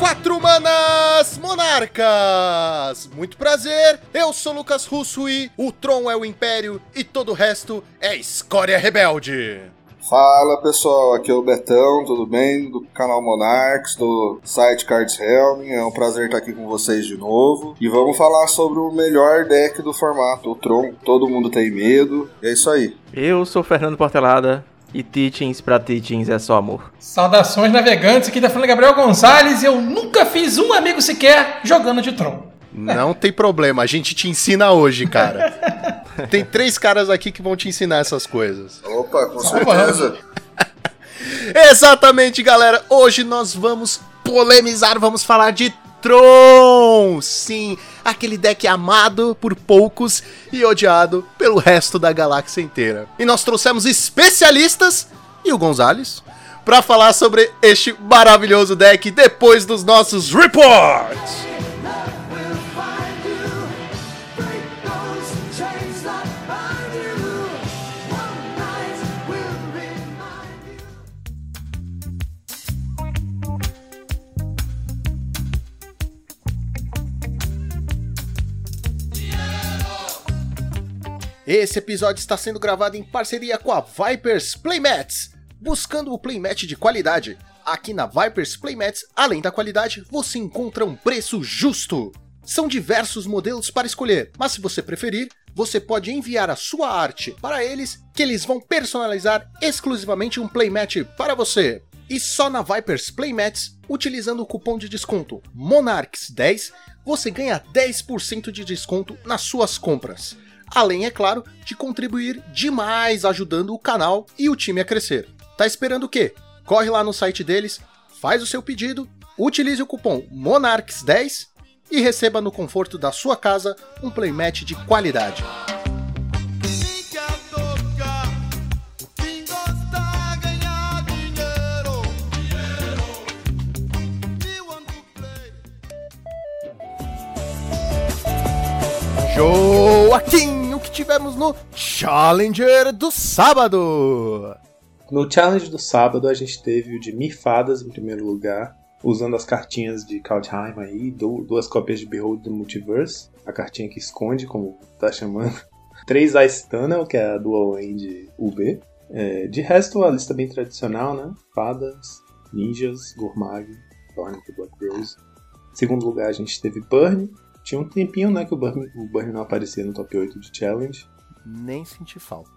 Quatro manas monarcas! Muito prazer, eu sou Lucas Russo e o Tron é o Império e todo o resto é escória rebelde. Fala pessoal, aqui é o Betão, tudo bem? Do canal Monarchs, do site Cards Helm. É um prazer estar aqui com vocês de novo. E vamos falar sobre o melhor deck do formato, o Tron. Todo mundo tem medo. E é isso aí. Eu sou Fernando Portelada. E teachings pra teachings é só amor. Saudações navegantes, aqui tá falando Gabriel Gonçalves e eu nunca fiz um amigo sequer jogando de Tron. Não tem problema, a gente te ensina hoje, cara. tem três caras aqui que vão te ensinar essas coisas. Opa, com certeza. Exatamente, galera. Hoje nós vamos polemizar, vamos falar de Tron! Sim, aquele deck amado por poucos e odiado pelo resto da galáxia inteira. E nós trouxemos especialistas e o Gonzales para falar sobre este maravilhoso deck depois dos nossos reports. Esse episódio está sendo gravado em parceria com a Vipers Playmats, buscando o playmat de qualidade. Aqui na Vipers Playmats, além da qualidade, você encontra um preço justo. São diversos modelos para escolher, mas se você preferir, você pode enviar a sua arte para eles, que eles vão personalizar exclusivamente um playmat para você. E só na Vipers Playmats, utilizando o cupom de desconto MONARCHS10, você ganha 10% de desconto nas suas compras além, é claro, de contribuir demais ajudando o canal e o time a crescer. Tá esperando o quê? Corre lá no site deles, faz o seu pedido, utilize o cupom MONARCHS10 e receba no conforto da sua casa um playmat de qualidade. Joaquim, o que tivemos no Challenger do sábado? No Challenge do sábado a gente teve o de Mifadas em primeiro lugar, usando as cartinhas de Kaldheim aí, duas cópias de Behold the Multiverse, a cartinha que esconde, como tá chamando. Três Ice Tunnel, que é a Dual Land UB. É, de resto, a lista bem tradicional, né? Fadas, Ninjas, Gourmag, e Black Rose. Em segundo lugar a gente teve Burn, tinha um tempinho, né, que o Burn, o Burn não aparecia no top 8 de Challenge. Nem senti falta.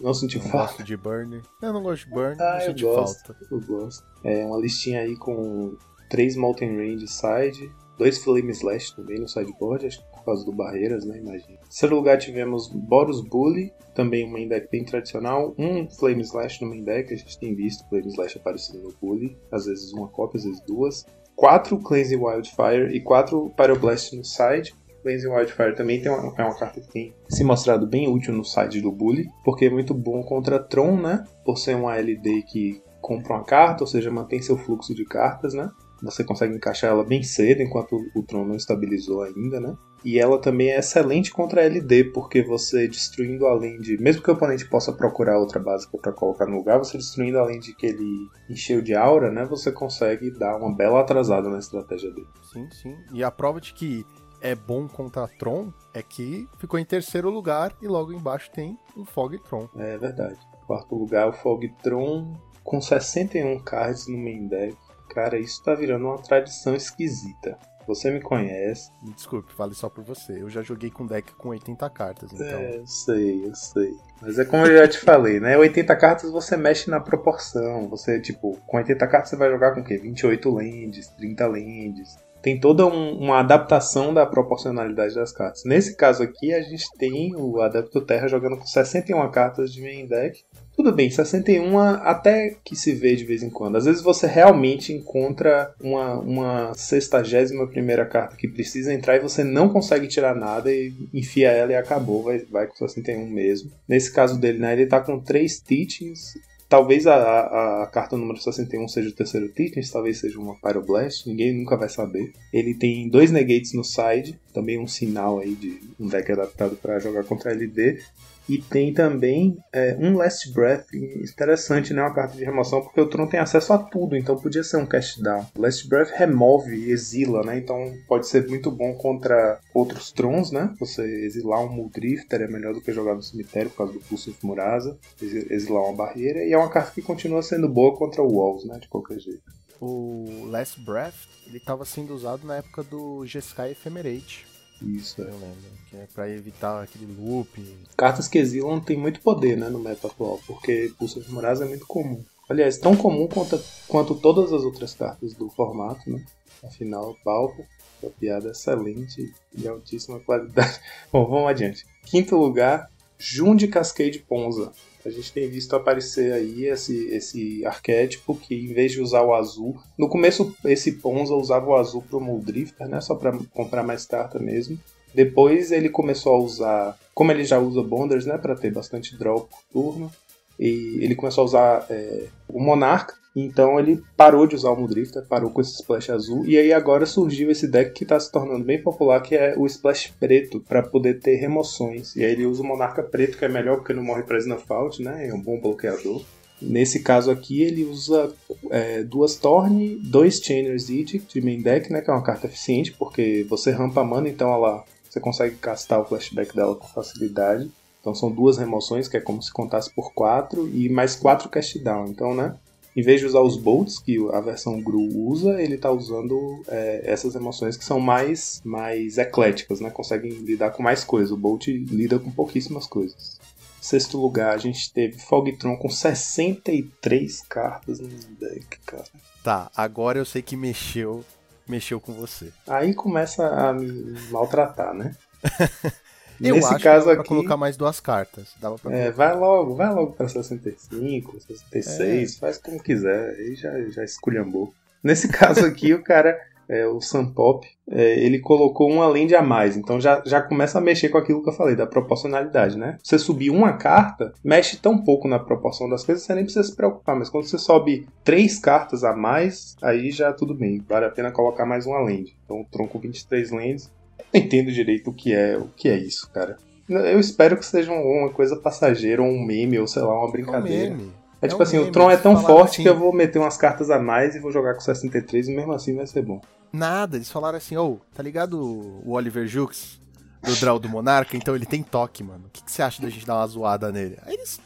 Não senti não falta. gosto de Burn. Eu não gosto de Burn, ah, não senti eu gosto, falta. Eu gosto. É uma listinha aí com três Molten Range side, dois Flame Slash também no sideboard, acho que por causa do Barreiras, né, imagina. Em terceiro lugar tivemos Boros Bully, também um main deck bem tradicional, um Flame Slash no main deck, a gente tem visto Flame Slash aparecendo no Bully, às vezes uma cópia, às vezes duas. Quatro Cleanse Wildfire e quatro Pyroblast no side. Cleansing Wildfire também tem uma, é uma carta que tem se mostrado bem útil no side do Bully, porque é muito bom contra Tron, né? Por ser uma LD que compra uma carta, ou seja, mantém seu fluxo de cartas, né? Você consegue encaixar ela bem cedo, enquanto o Tron não estabilizou ainda, né? E ela também é excelente contra a LD, porque você destruindo além de. Mesmo que o oponente possa procurar outra básica para colocar no lugar, você destruindo além de que ele encheu de aura, né? Você consegue dar uma bela atrasada na estratégia dele. Sim, sim. E a prova de que é bom contra Tron é que ficou em terceiro lugar e logo embaixo tem um Fog Tron. É verdade. Quarto lugar, o Fog Tron com 61 cards no main deck. Cara, isso tá virando uma tradição esquisita. Você me conhece. Desculpe, fale só por você. Eu já joguei com deck com 80 cartas, então. É, eu sei, eu sei. Mas é como eu já te falei, né? 80 cartas você mexe na proporção. Você, tipo, com 80 cartas você vai jogar com o quê? 28 lands, 30 lands tem toda um, uma adaptação da proporcionalidade das cartas. Nesse caso aqui, a gente tem o Adepto Terra jogando com 61 cartas de main deck. Tudo bem, 61 até que se vê de vez em quando. Às vezes você realmente encontra uma, uma 61 primeira carta que precisa entrar e você não consegue tirar nada e enfia ela e acabou, vai, vai com 61 mesmo. Nesse caso dele, né, ele tá com 3 Teachings Talvez a, a, a, carta número 61 seja o terceiro Titans, talvez seja uma Pyroblast, ninguém nunca vai saber. Ele tem dois Negates no side, também um sinal aí de um deck adaptado para jogar contra LD. E tem também é, um Last Breath, interessante, né? Uma carta de remoção, porque o Tron tem acesso a tudo, então podia ser um cast down. Last Breath remove exila, né? Então pode ser muito bom contra outros Trons, né? Você exilar um Muldrifter é melhor do que jogar no cemitério por causa do Pulso Murasa, exilar uma barreira, e é uma carta que continua sendo boa contra o Walls, né? De qualquer jeito. O Last Breath, ele estava sendo usado na época do Jeskai Ephemerate. Isso, eu lembro. Que é pra evitar aquele loop. Cartas que exilam tem muito poder, né, no meta atual, porque Pulso de Murasa é muito comum. Aliás, tão comum quanto, quanto todas as outras cartas do formato, né? Afinal, Pauper, uma piada excelente e de altíssima qualidade. Bom, vamos adiante. Quinto lugar, Jund Cascade Ponza. A gente tem visto aparecer aí esse, esse arquétipo que, em vez de usar o azul, no começo esse Ponza usava o azul pro Muldrifter, né? Só para comprar mais carta mesmo. Depois ele começou a usar, como ele já usa Bonders, né, para ter bastante draw por turno, e ele começou a usar é, o Monarca, então ele parou de usar o Mudrifter, parou com esse Splash azul, e aí agora surgiu esse deck que está se tornando bem popular, que é o Splash preto, para poder ter remoções. E aí ele usa o Monarca preto, que é melhor porque não morre para Snuff né, é um bom bloqueador. Nesse caso aqui, ele usa é, duas Torne, dois Chainer's Edict de main deck, né, que é uma carta eficiente, porque você rampa a mana, então ela, você consegue castar o flashback dela com facilidade. Então são duas remoções, que é como se contasse por quatro, e mais quatro cast down. Então, né, em vez de usar os bolts que a versão GRU usa, ele está usando é, essas emoções que são mais, mais ecléticas, né? Conseguem lidar com mais coisas. O Bolt lida com pouquíssimas coisas. Sexto lugar, a gente teve Fogtron com 63 cartas no deck, cara. Tá, agora eu sei que mexeu, mexeu com você. Aí começa a me maltratar, né? Eu Nesse acho caso que dá aqui, colocar mais duas cartas. Dava pra é, vai logo, vai logo pra 65, 66, é. faz como quiser, aí já, já esculhambou. Nesse caso aqui, o cara, é, o Sunpop, é, ele colocou uma lente a mais, então já, já começa a mexer com aquilo que eu falei, da proporcionalidade, né? Você subir uma carta, mexe tão pouco na proporção das coisas, você nem precisa se preocupar, mas quando você sobe três cartas a mais, aí já tudo bem, vale a pena colocar mais uma lente. Então, tronco 23 lentes, não entendo direito o que é, o que é isso, cara. Eu espero que seja uma coisa passageira, ou um meme, ou sei lá, uma brincadeira. É, um é tipo é um assim, meme, o Tron é tão forte assim, que eu vou meter umas cartas a mais e vou jogar com 63 e mesmo assim vai ser bom. Nada, eles falaram assim, ô, oh, tá ligado o Oliver Jux do Draw do Monarca? Então ele tem toque, mano. O que, que você acha da gente dar uma zoada nele? Aí eles,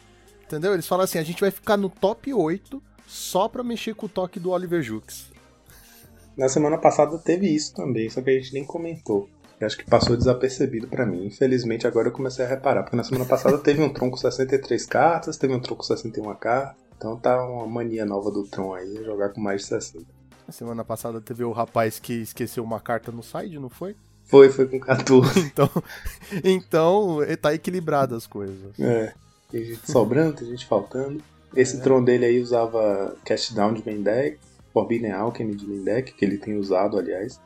entendeu? Eles falam assim, a gente vai ficar no top 8 só pra mexer com o toque do Oliver Jux. Na semana passada teve isso também, só que a gente nem comentou acho que passou desapercebido para mim. Infelizmente, agora eu comecei a reparar, porque na semana passada teve um tronco 63 cartas, teve um tronco 61 cartas. Então tá uma mania nova do Tron aí, jogar com mais de 60. Na semana passada teve o rapaz que esqueceu uma carta no side, não foi? Foi, foi com 14. então, então tá equilibrado as coisas. É. Tem gente sobrando, tem gente faltando. Esse é. Tron dele aí usava Cast Down de main deck, Forbidden Alchemy de main deck, que ele tem usado, aliás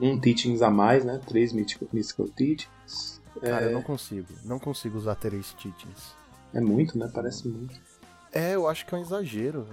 um teachings a mais, né? Três mystical, mystical teachings. Cara, é... eu não consigo. Não consigo usar três teachings. É muito, né? Parece muito. É, eu acho que é um exagero.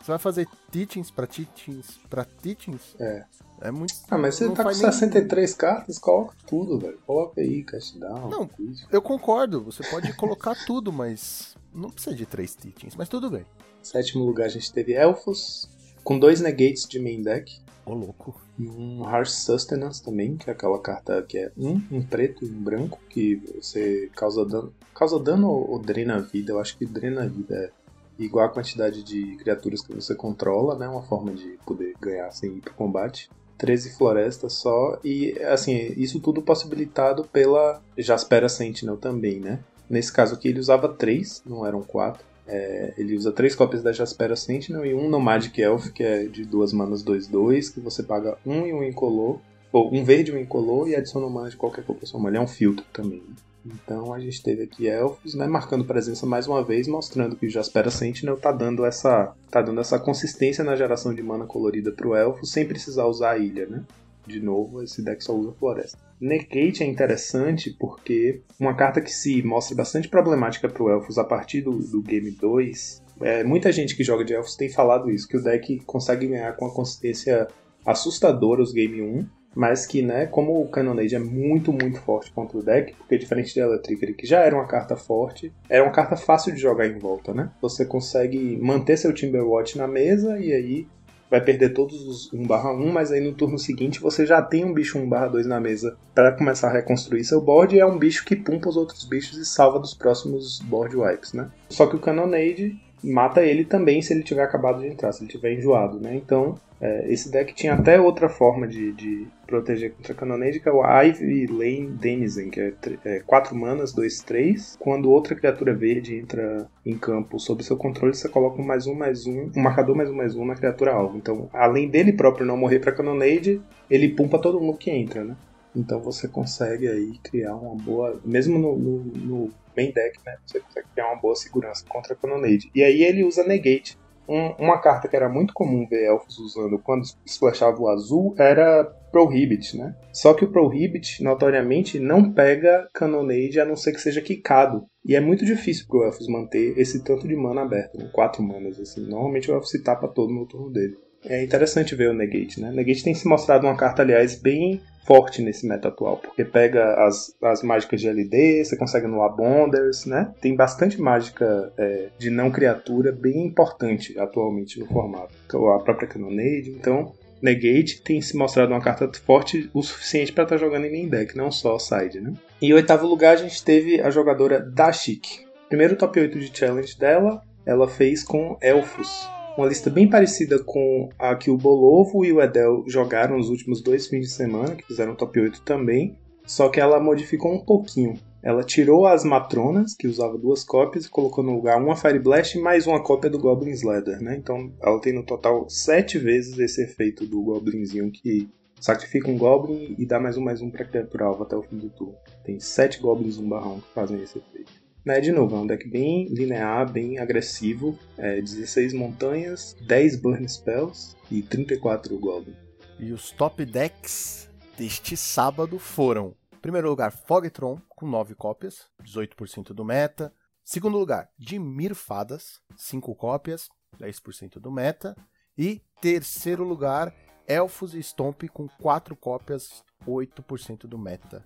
Você vai fazer teachings pra teachings pra teachings? É. É muito. Ah, mas você tá com 63 nem... cartas, coloca tudo, velho. Coloca aí, cast down. Não, eu concordo. Você pode colocar tudo, mas não precisa de três teachings. Mas tudo bem. Sétimo lugar a gente teve Elfos, com dois negates de main deck. Ô, louco. Um Harsh Sustenance também, que é aquela carta que é um, um preto e um branco, que você causa dano. Causa dano ou, ou drena vida? Eu acho que drena vida é igual a quantidade de criaturas que você controla, né? Uma forma de poder ganhar sem ir pro combate. 13 florestas só, e assim, isso tudo possibilitado pela Jaspera Sentinel também, né? Nesse caso aqui ele usava 3, não eram 4. É, ele usa três cópias da Jaspera Sentinel e um Nomadic Elf, que é de duas manas 2-2, que você paga um e um incolor, ou um verde e um incolor, e adiciona uma mana de qualquer cor que sua Ele é um filtro também. Né? Então a gente teve aqui elfos, né, marcando presença mais uma vez, mostrando que o Jaspera Sentinel tá dando essa, tá dando essa consistência na geração de mana colorida pro elfo, sem precisar usar a ilha, né? De novo, esse deck só usa floresta. Negate é interessante porque uma carta que se mostra bastante problemática para Elfos a partir do, do Game 2. É, muita gente que joga de Elfos tem falado isso, que o deck consegue ganhar com a consistência assustadora os Game 1 mas que, né, como o Cannonade é muito, muito forte contra o deck, porque diferente de Electricity, que já era uma carta forte, era uma carta fácil de jogar em volta, né? Você consegue manter seu Timberwatch na mesa e aí vai perder todos os 1/1, mas aí no turno seguinte você já tem um bicho 1/2 na mesa para começar a reconstruir seu board e é um bicho que pumpa os outros bichos e salva dos próximos board wipes, né? Só que o Cannonade mata ele também se ele tiver acabado de entrar, se ele tiver enjoado, né? Então, é, esse deck tinha até outra forma de, de proteger contra que é o Ivy Lane Denizen, que é 4 é, manas, 2, 3. Quando outra criatura verde entra em campo sob seu controle, você coloca um mais um, mais um, um marcador mais um, mais um na criatura alvo. Então, além dele próprio não morrer pra Cannonade, ele pumpa todo mundo que entra, né? Então você consegue aí criar uma boa. Mesmo no, no, no main deck, né? Você consegue criar uma boa segurança contra a Cannonade. E aí ele usa Negate. Um, uma carta que era muito comum ver elfos usando quando splashava o azul era Prohibit, né? Só que o Prohibit, notoriamente, não pega Cannonade a não ser que seja quicado. E é muito difícil pro elfos manter esse tanto de mana aberto, né? Quatro manas, assim. Normalmente o elfo se tapa todo no turno dele. É interessante ver o Negate, né? Negate tem se mostrado uma carta, aliás, bem forte nesse meta atual, porque pega as, as mágicas de LD, você consegue anular Bonders, né? Tem bastante mágica é, de não criatura bem importante atualmente no formato. A própria Cannonade, então Negate tem se mostrado uma carta forte o suficiente para estar tá jogando em main deck, não só side, né? Em oitavo lugar a gente teve a jogadora Dashik. Primeiro top 8 de challenge dela, ela fez com Elfos, uma lista bem parecida com a que o Bolovo e o Edel jogaram nos últimos dois fins de semana, que fizeram top 8 também, só que ela modificou um pouquinho. Ela tirou as matronas, que usava duas cópias, e colocou no lugar uma Fire Blast e mais uma cópia do Goblin Slider, né? Então ela tem no total sete vezes esse efeito do Goblinzinho que sacrifica um Goblin e dá mais um mais um pra criatura alvo até o fim do turno. Tem sete Goblins 1 barrão que fazem esse efeito. Né, de novo, é um deck bem linear, bem agressivo. É, 16 montanhas, 10 Burn Spells e 34 Goblin. E os top decks deste sábado foram: primeiro lugar, Fogtron, com 9 cópias, 18% do meta. Segundo lugar, Dimir Fadas, 5 cópias, 10% do meta. E terceiro lugar, Elfos e Stomp, com 4 cópias, 8% do meta.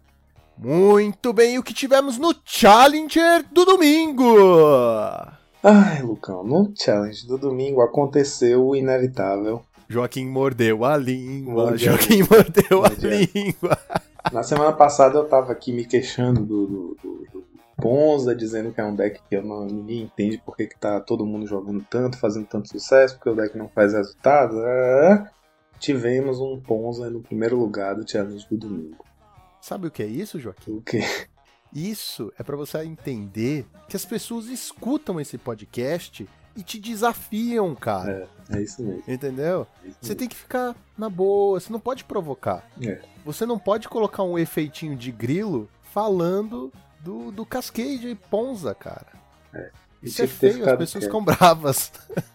Muito bem, o que tivemos no Challenger do domingo? Ai, Lucão, no Challenge do domingo aconteceu o inevitável. Joaquim mordeu a língua. Joaquim mordeu a língua. Na semana passada eu tava aqui me queixando do, do, do, do Ponza, dizendo que é um deck que eu não, ninguém entende porque que tá todo mundo jogando tanto, fazendo tanto sucesso, porque o deck não faz resultado. Ah, tivemos um Ponza no primeiro lugar do Challenge do domingo. Sabe o que é isso, Joaquim? O quê? Isso é para você entender que as pessoas escutam esse podcast e te desafiam, cara. É, é isso mesmo. Entendeu? É isso você tem que ficar na boa, você não pode provocar. É. Você não pode colocar um efeitinho de grilo falando do, do Cascade Ponza, cara. É. Isso é feio, as pessoas quieto. ficam bravas.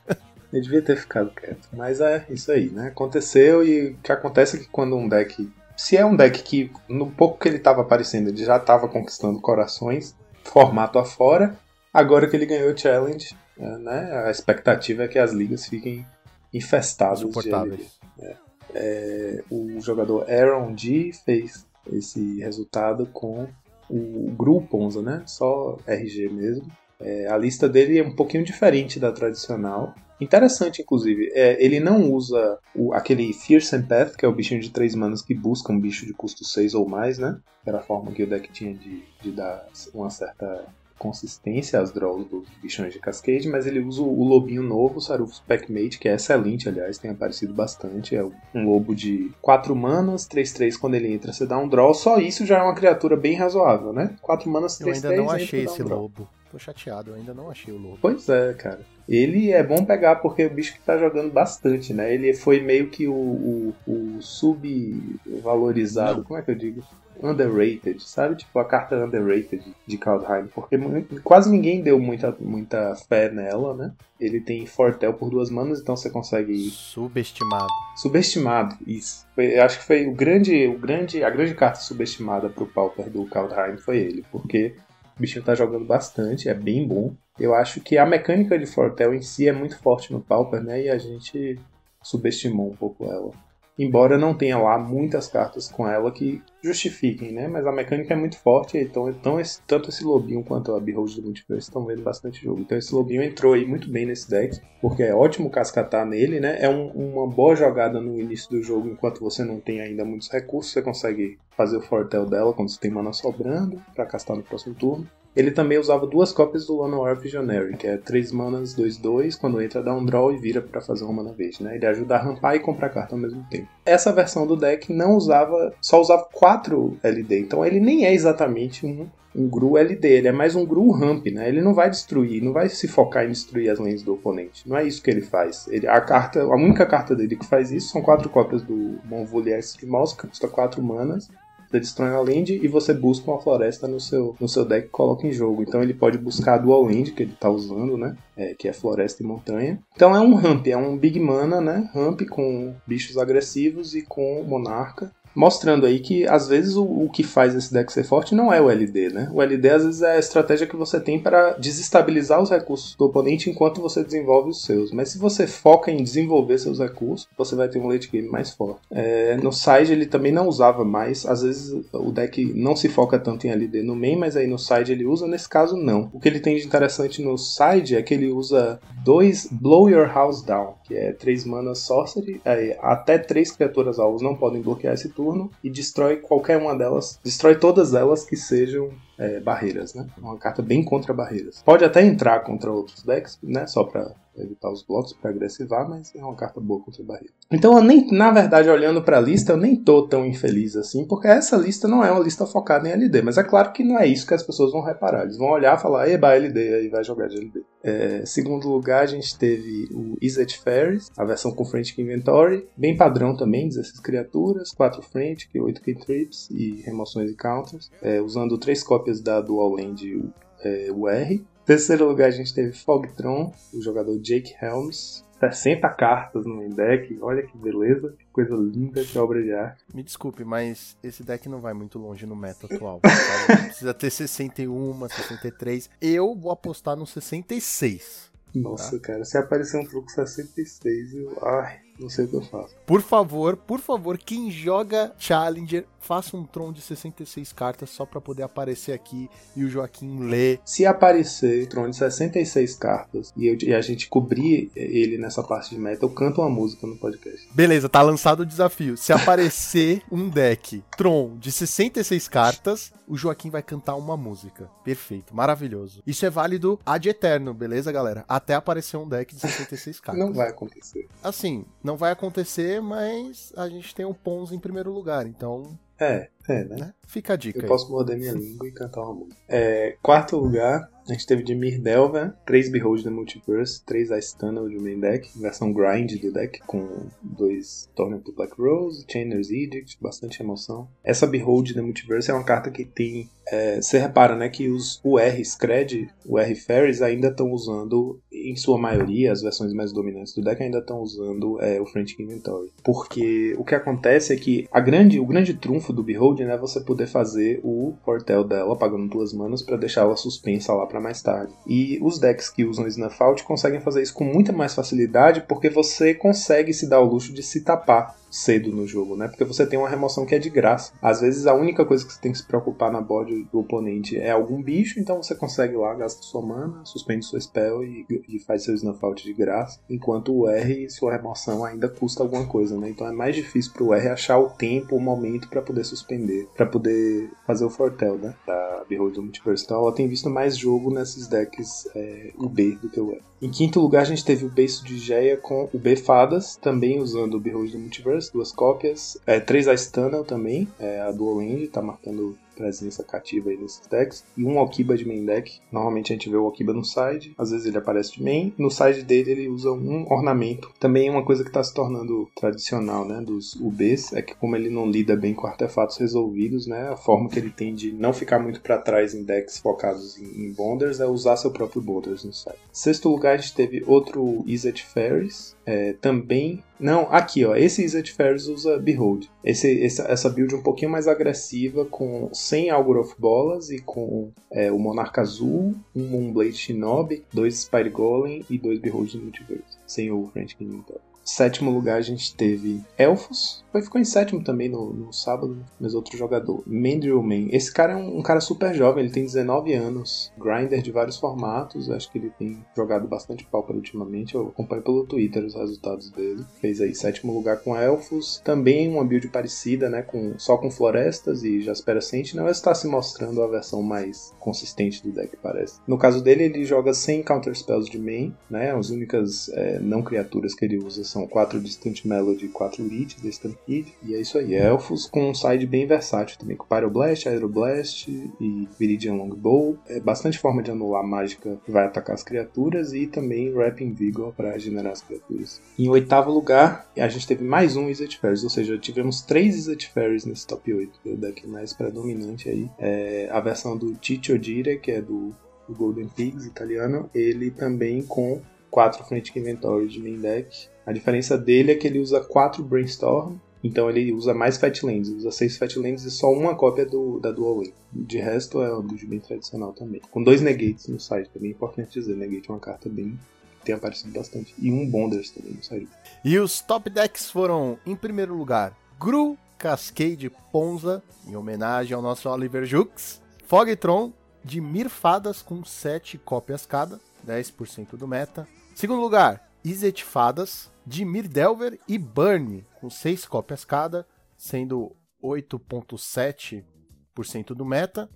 Eu devia ter ficado quieto. Mas é isso aí, né? Aconteceu e o que acontece é que quando um deck se é um deck que, no pouco que ele estava aparecendo, ele já estava conquistando corações, formato afora, agora que ele ganhou o Challenge, é, né, a expectativa é que as ligas fiquem infestadas de. É. É, o jogador Aaron G fez esse resultado com o Gruponza, né? Só RG mesmo. É, a lista dele é um pouquinho diferente da tradicional. Interessante, inclusive, é, ele não usa o, aquele Fearsome Path, que é o bichinho de 3 manas que busca um bicho de custo 6 ou mais, né? Era a forma que o deck tinha de, de dar uma certa consistência às draws dos bichões de Cascade, mas ele usa o lobinho novo, o Sarufus Packmate, que é excelente, aliás, tem aparecido bastante. É um lobo de 4 manas, 3-3 quando ele entra, você dá um draw, só isso já é uma criatura bem razoável, né? 4 manas, 3-3. Eu ainda não achei esse um lobo. Tô chateado, eu ainda não achei o lobo. Pois é, cara. Ele é bom pegar porque é o bicho que tá jogando bastante, né? Ele foi meio que o, o, o subvalorizado, como é que eu digo? Underrated, sabe? Tipo a carta underrated de Kaldheim, porque quase ninguém deu muita, muita fé nela, né? Ele tem Fortel por duas manas, então você consegue. Subestimado. Subestimado, isso. Foi, acho que foi o grande, o grande, a grande carta subestimada pro Pauper do Kaldheim foi ele, porque o bichinho tá jogando bastante, é bem bom. Eu acho que a mecânica de Fortel em si é muito forte no Pauper, né? E a gente subestimou um pouco ela. Embora não tenha lá muitas cartas com ela que justifiquem, né? Mas a mecânica é muito forte, então, então esse, tanto esse Lobinho quanto a Behold do Multiverse estão vendo bastante jogo. Então esse Lobinho entrou aí muito bem nesse deck, porque é ótimo cascatar nele, né? É um, uma boa jogada no início do jogo, enquanto você não tem ainda muitos recursos, você consegue fazer o Fortel dela quando você tem mana sobrando, para castar no próximo turno. Ele também usava duas cópias do Llanowar Visionary, que é 3 manas 2-2, quando entra dá um draw e vira para fazer uma mana verde, né? Ele ajuda a rampar e comprar carta ao mesmo tempo. Essa versão do deck não usava, só usava 4 LD, então ele nem é exatamente um um Gru LD, ele é mais um Gru Ramp, né? Ele não vai destruir, não vai se focar em destruir as lanes do oponente. Não é isso que ele faz. Ele, a carta, a única carta dele que faz isso são quatro cópias do Monvolier de Mouse, que custa 4 manas, destrói uma land e você busca uma floresta no seu, no seu deck e coloca em jogo. Então ele pode buscar a dual land que ele está usando, né? É, que é floresta e montanha. Então é um ramp, é um big mana, né? Ramp com bichos agressivos e com monarca mostrando aí que às vezes o, o, que faz esse deck ser forte não é o LD, né? O LD às vezes é a estratégia que você tem para desestabilizar os recursos do oponente enquanto você desenvolve os seus. Mas se você foca em desenvolver seus recursos, você vai ter um late game mais forte. É, no side ele também não usava mais, às vezes o deck não se foca tanto em LD no main, mas aí no side ele usa, nesse caso não. O que ele tem de interessante no side é que ele usa dois Blow Your House Down, que é três mana sorcery, é, até três criaturas alvos não podem bloquear esse turno turno e destrói qualquer uma delas, destrói todas elas que sejam é, barreiras, né? Uma carta bem contra barreiras. Pode até entrar contra outros decks, né? Só para evitar os blocos para agressivar, mas é uma carta boa contra barreira. Então, eu nem, na verdade, olhando para a lista, eu nem tô tão infeliz assim, porque essa lista não é uma lista focada em LD, mas é claro que não é isso que as pessoas vão reparar. Eles vão olhar e falar, eba, LD, aí vai jogar de LD. É, segundo lugar, a gente teve o Izzet Ferris, a versão com Frantic Inventory, bem padrão também, 16 criaturas, 4 Frantic, 8 Cantrips e remoções e counters, é, usando 3 cópias da Dual Land é, UR. Terceiro lugar, a gente teve Fogtron, o jogador Jake Helms, 60 cartas no deck, olha que beleza, que coisa linda, que obra de arte. Me desculpe, mas esse deck não vai muito longe no meta atual. Precisa ter 61, 63. Eu vou apostar no 66. Nossa, tá? cara, se aparecer um truco 66, eu. Ai, não sei o que eu faço. Por favor, por favor, quem joga Challenger, faça um Tron de 66 cartas só para poder aparecer aqui e o Joaquim ler. Se aparecer Tron de 66 cartas e, eu, e, a gente cobrir ele nessa parte de meta, eu canto uma música no podcast. Beleza, tá lançado o desafio. Se aparecer um deck Tron de 66 cartas, o Joaquim vai cantar uma música. Perfeito, maravilhoso. Isso é válido ad eterno, beleza, galera? Até aparecer um deck de 66 cartas. Não vai acontecer. Assim, não vai acontecer, mas a gente tem o Pons em primeiro lugar, então. É, é, né? Fica a dica. Eu aí. posso morder minha língua e cantar uma música. É, quarto lugar, a gente teve Dimir Delver, 3 Behold the Multiverse, 3 Ice Tunnel de main deck, versão grind do deck, com dois Torment do Black Rose, Chainer's Edict, bastante emoção. Essa Behold the Multiverse é uma carta que tem. É, você repara, né, que os UR Scred, UR Fairies ainda estão usando, em sua maioria, as versões mais dominantes do deck ainda estão usando é, o Frantic Inventory. Porque o que acontece é que a grande, o grande trunfo do Behold né, é você poder fazer o portel dela pagando duas manas para deixar ela suspensa lá para mais tarde. E os decks que usam Snuff Out conseguem fazer isso com muita mais facilidade porque você consegue se dar o luxo de se tapar cedo no jogo, né? Porque você tem uma remoção que é de graça. Às vezes a única coisa que você tem que se preocupar na board do oponente é algum bicho, então você consegue lá, gasta sua mana, suspende sua spell e, e faz seu snuff out de graça. Enquanto o R, sua remoção ainda custa alguma coisa, né? Então é mais difícil pro R achar o tempo, o momento para poder suspender, para poder fazer o Fortel, né? Da Behold do Multiverse. Então ela tem visto mais jogo nesses decks é, UB do que o R. Em quinto lugar, a gente teve o Beiço de Geia com o B Fadas, também usando o Behold do Multiverse, duas cópias. É, três Tunnel também, é, a Dual End, tá marcando presença cativa aí nesses decks. E um Alkiba de main deck. Normalmente a gente vê o Alkiba no side, às vezes ele aparece de main. No side dele ele usa um ornamento. Também uma coisa que está se tornando tradicional, né, dos UBs, é que como ele não lida bem com artefatos resolvidos, né, a forma que ele tem de não ficar muito para trás em decks focados em, em bonders é usar seu próprio bonders no side. Sexto lugar a gente teve outro Izzet Ferris, é, também não, aqui ó, esse Izzet Ferris usa Behold. Esse, essa, essa build um pouquinho mais agressiva, com 100 Algor of Bolas e com é, o Monarca Azul, um Moonblade Shinobi, dois Spire Golem e dois Behold Multiverse, sem o French King Sétimo lugar a gente teve Elfos. Foi, ficou em sétimo também no, no sábado, mas outro jogador. Mandrill Man. Esse cara é um, um, cara super jovem, ele tem 19 anos. Grinder de vários formatos. Acho que ele tem jogado bastante pauper ultimamente. Eu acompanho pelo Twitter os resultados dele. Fez aí sétimo lugar com Elfos. Também uma build parecida, né? Com, só com florestas e Jaspera Sentinel. Está se mostrando a versão mais consistente do deck, parece. No caso dele, ele joga sem counter spells de main, né? As únicas é, não criaturas que ele usa são 4 Distant Melody 4 Lich de Stampede. E é isso aí. Elfos com um side bem versátil também, com Pyroblast, Aeroblast e Viridian Longbow. É bastante forma de anular mágica que vai atacar as criaturas e também Wrapping Vigor para generar as criaturas. Em oitavo lugar, a gente teve mais um Izzet Fairies, ou seja, tivemos três Izzet Fairies nesse top 8. O deck mais predominante aí é a versão do Ticho Dire, que é do, do Golden Pigs italiano, ele também com 4 Frantic Inventory de main deck. A diferença dele é que ele usa 4 Brainstorm, então ele usa mais Fatlands, usa 6 Fatlands e só uma cópia do, da Dual Wing. De resto é um build bem tradicional também. Com dois Negates no site, também é importante dizer. Negate é uma carta bem tem aparecido bastante. E um Bonders também no site. E os top decks foram, em primeiro lugar, Gru, Cascade Ponza, em homenagem ao nosso Oliver Jux, Fogtron, de Mirfadas com 7 cópias cada, 10% do meta. Segundo lugar, Izet Fadas, de Mirdelver e Burn, com 6 cópias cada, sendo 8,7% do meta.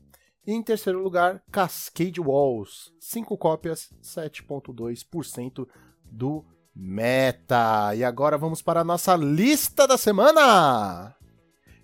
E em terceiro lugar, Cascade Walls, 5 cópias, 7,2% do meta. E agora vamos para a nossa lista da semana!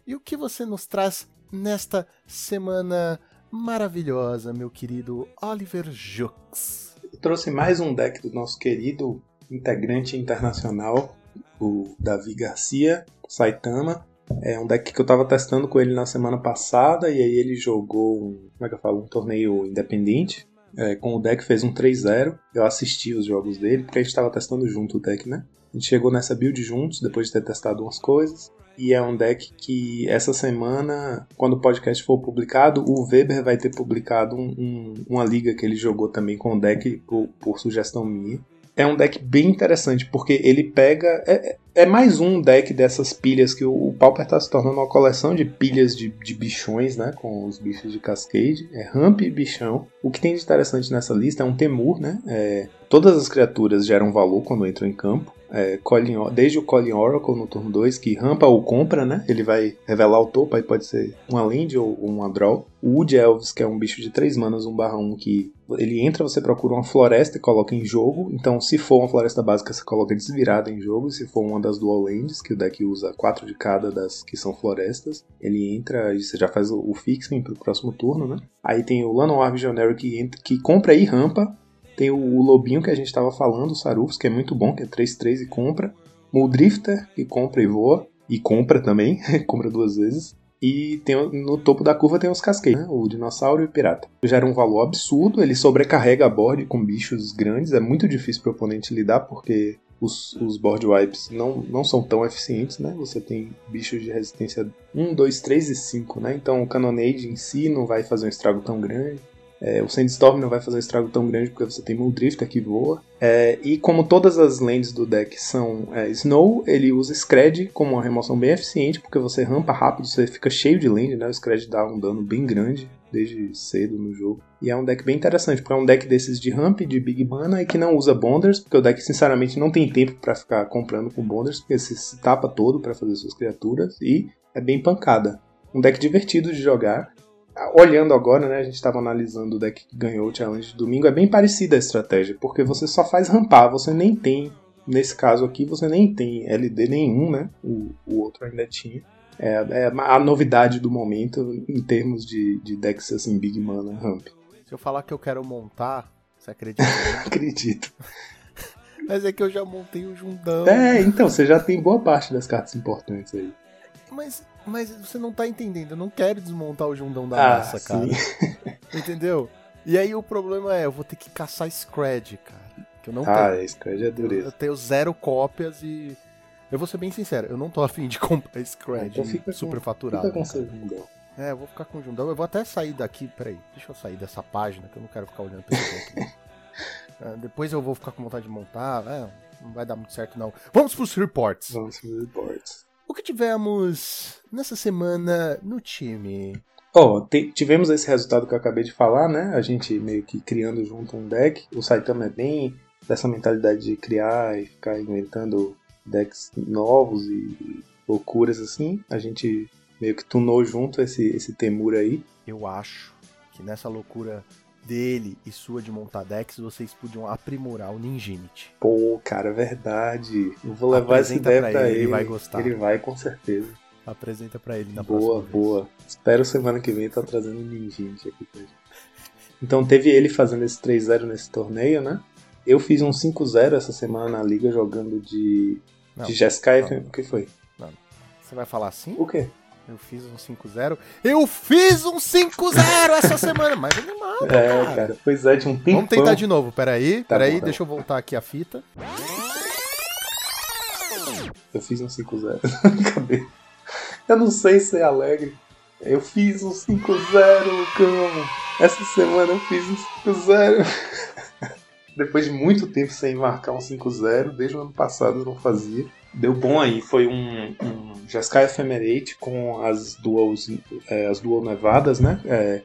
E o que você nos traz nesta semana maravilhosa, meu querido Oliver Jux? Eu trouxe mais um deck do nosso querido integrante internacional, o Davi Garcia, Saitama. É um deck que eu estava testando com ele na semana passada e aí ele jogou um, como é que eu falo, um torneio independente. É, com o deck fez um 3-0. Eu assisti os jogos dele, porque a gente estava testando junto o deck, né? A gente chegou nessa build juntos, depois de ter testado umas coisas. E é um deck que essa semana, quando o podcast for publicado, o Weber vai ter publicado um, um, uma liga que ele jogou também com o deck por, por sugestão minha é um deck bem interessante, porque ele pega. É, é mais um deck dessas pilhas que o, o Pauper tá se tornando uma coleção de pilhas de, de bichões, né? Com os bichos de Cascade. É Ramp e bichão. O que tem de interessante nessa lista é um Temur, né? É, todas as criaturas geram valor quando entram em campo é, Colin, desde o Colin Oracle no turno 2, que rampa ou compra, né? Ele vai revelar o topo, aí pode ser uma land ou uma draw. O Wood Elves, que é um bicho de 3 manas, 1/1, que ele entra, você procura uma floresta e coloca em jogo. Então, se for uma floresta básica, você coloca desvirada em jogo. Se for uma das dual lands, que o deck usa 4 de cada das que são florestas, ele entra e você já faz o, fixing pro próximo turno, né? Aí tem o Llanowar Visionary que, entra, que compra e rampa tem o, Lobinho que a gente estava falando, o Sarufs, que é muito bom, que é 3-3 e compra. Muldrifter, que compra e voa. E compra também, compra duas vezes. E tem, no topo da curva tem os casqueiros, né? o dinossauro e o pirata. Gera um valor absurdo, ele sobrecarrega a board com bichos grandes, é muito difícil para o oponente lidar, porque os, os board wipes não, não são tão eficientes, né? Você tem bichos de resistência 1, 2, 3 e 5, né? Então o Cannonade em si não vai fazer um estrago tão grande. É, o Sandstorm não vai fazer um estrago tão grande porque você tem Muldrifter que voa. É, e como todas as lands do deck são é, Snow, ele usa Scred como uma remoção bem eficiente, porque você rampa rápido, você fica cheio de land, né? O Scred dá um dano bem grande desde cedo no jogo. E é um deck bem interessante, porque é um deck desses de ramp, de big mana, e que não usa bonders, porque o deck sinceramente não tem tempo para ficar comprando com bonders, porque você se tapa todo para fazer suas criaturas, e é bem pancada. Um deck divertido de jogar, olhando agora, né, a gente estava analisando o deck que ganhou o challenge de domingo, é bem parecida a estratégia, porque você só faz rampar, você nem tem, nesse caso aqui, você nem tem LD nenhum, né? O, o outro ainda tinha. É, é, a novidade do momento em termos de, de decks assim, Big Mana Ramp. Se eu falar que eu quero montar, você acredita? Acredito. Mas é que eu já montei o Jundão. É, então, você já tem boa parte das cartas importantes aí. Mas mas você não tá entendendo, eu não quero desmontar o Jundão da ah, massa, cara. Entendeu? E aí o problema é, eu vou ter que caçar Scred, cara. Que eu não ah, tenho. Scred é dureza. Eu tenho zero cópias e. Eu vou ser bem sincero, eu não tô afim de comprar Scred então super com, faturado. Fica com seu Jundão. É, eu vou ficar com o Jundão. Eu vou até sair daqui, peraí, deixa eu sair dessa página que eu não quero ficar olhando pra esse aqui. Ah, depois eu vou ficar com vontade de montar. É, não vai dar muito certo, não. Vamos pros reports. Vamos pro reports. O que tivemos nessa semana no time? Ó, te- tivemos esse resultado que eu acabei de falar, né? A gente meio que criando junto um deck. O Saitama é bem dessa mentalidade de criar e ficar inventando decks novos e loucuras assim. A gente meio que tunou junto esse, esse Temur aí. Eu acho que nessa loucura dele e sua de montar decks, vocês podiam aprimorar o Ninjinity. Pô, cara, verdade. Eu vou levar essa Apresenta ideia pra pra, ele, ele. ele vai gostar. Ele vai com certeza. Apresenta pra ele na boa, próxima vez. boa. Espero semana que vem tá trazendo um Ninjinji aqui pra gente. Então teve ele fazendo esse 3-0 nesse torneio, né? Eu fiz um 5-0 essa semana na liga jogando de, Não, de Jeskai. não. O que foi? Você vai falar assim? O quê? Eu fiz um 5-0. Eu fiz um 5-0 essa semana! Mas animado, É, cara. cara. Pois é, de um tempão. Vamos tentar de novo, peraí. Tá peraí, bom, tá deixa eu voltar aqui a fita. Eu fiz um 5-0. Cadê? Eu não sei ser alegre. Eu fiz um 5-0, Lucão. Essa semana eu fiz um 5-0. Depois de muito tempo sem marcar um 5-0, desde o ano passado eu não fazia. Deu bom aí, foi um, um Ephemerate com as duas, é, as dual nevadas, né? É,